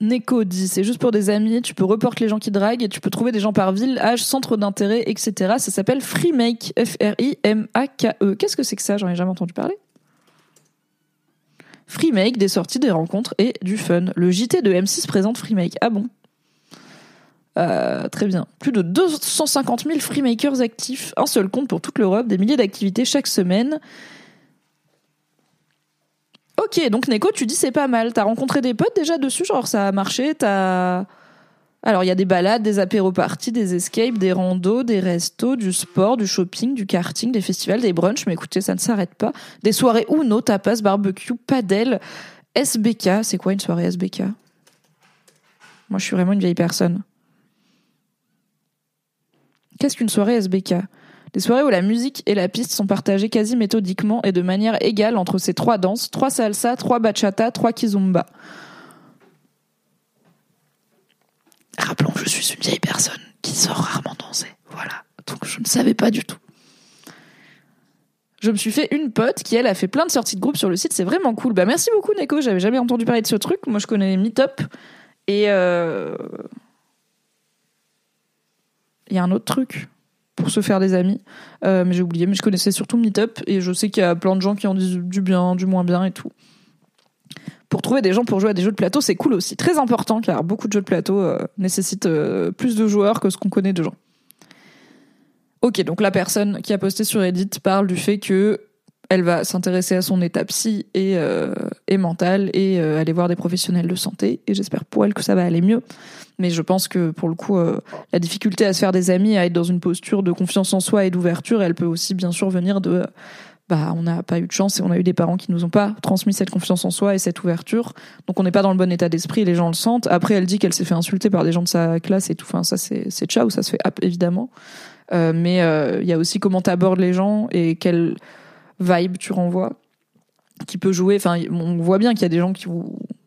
Neko dit c'est juste pour des amis, tu peux reporter les gens qui draguent et tu peux trouver des gens par ville, âge, centre d'intérêt, etc. Ça s'appelle Freemake, F-R-I-M-A-K-E. Qu'est-ce que c'est que ça? J'en ai jamais entendu parler. Freemake, des sorties, des rencontres et du fun. Le JT de M6 présente Freemake. Ah bon? Euh, très bien. Plus de 250 000 freemakers actifs, un seul compte pour toute l'Europe, des milliers d'activités chaque semaine. Ok, donc Neko, tu dis c'est pas mal. T'as rencontré des potes déjà dessus, genre ça a marché, t'as... Alors il y a des balades, des apéro-parties, des escapes, des randos, des restos, du sport, du shopping, du karting, des festivals, des brunchs, mais écoutez, ça ne s'arrête pas. Des soirées Uno, tapas, barbecue, padel, SBK. C'est quoi une soirée SBK Moi je suis vraiment une vieille personne. Qu'est-ce qu'une soirée SBK des soirées où la musique et la piste sont partagées quasi méthodiquement et de manière égale entre ces trois danses, trois salsa, trois bachata, trois kizumba. Rappelons que je suis une vieille personne qui sort rarement danser. Voilà. Donc je ne savais pas du tout. je me suis fait une pote qui, elle, a fait plein de sorties de groupe sur le site. C'est vraiment cool. Bah, merci beaucoup, Neko. J'avais jamais entendu parler de ce truc. Moi, je connais Meetup. Et euh, il y a un autre truc pour se faire des amis. Euh, mais j'ai oublié. Mais je connaissais surtout Meetup. Et je sais qu'il y a plein de gens qui en disent du bien, du moins bien et tout. Pour trouver des gens pour jouer à des jeux de plateau, c'est cool aussi. Très important, car beaucoup de jeux de plateau euh, nécessitent plus de joueurs que ce qu'on connaît de gens. Ok, donc la personne qui a posté sur Reddit parle du fait que elle va s'intéresser à son état psy et, euh, et mentale et euh, aller voir des professionnels de santé. Et j'espère pour elle que ça va aller mieux. Mais je pense que pour le coup, euh, la difficulté à se faire des amis, à être dans une posture de confiance en soi et d'ouverture, elle peut aussi bien sûr venir de bah on n'a pas eu de chance et on a eu des parents qui nous ont pas transmis cette confiance en soi et cette ouverture. Donc on n'est pas dans le bon état d'esprit, les gens le sentent. Après elle dit qu'elle s'est fait insulter par des gens de sa classe et tout. Enfin ça c'est c'est ciao, ça se fait évidemment. Euh, mais il y a aussi comment t'abordes les gens et quelle vibe tu renvoies qui peut jouer. Enfin, on voit bien qu'il y a des gens qui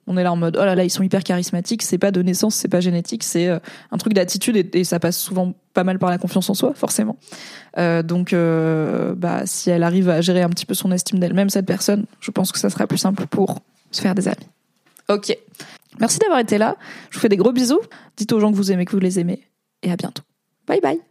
on est là en mode oh là là ils sont hyper charismatiques. C'est pas de naissance, c'est pas génétique, c'est euh, un truc d'attitude et, ça passe souvent pas mal par la confiance en soi, forcément. Euh, donc, euh, bah si elle arrive à gérer un petit peu son estime d'elle-même cette personne, je pense que ça sera plus simple pour se faire des amis. Ok. Merci d'avoir été là. Je vous fais des gros bisous. Dites aux gens que vous aimez que vous les aimez et à bientôt. Bye bye.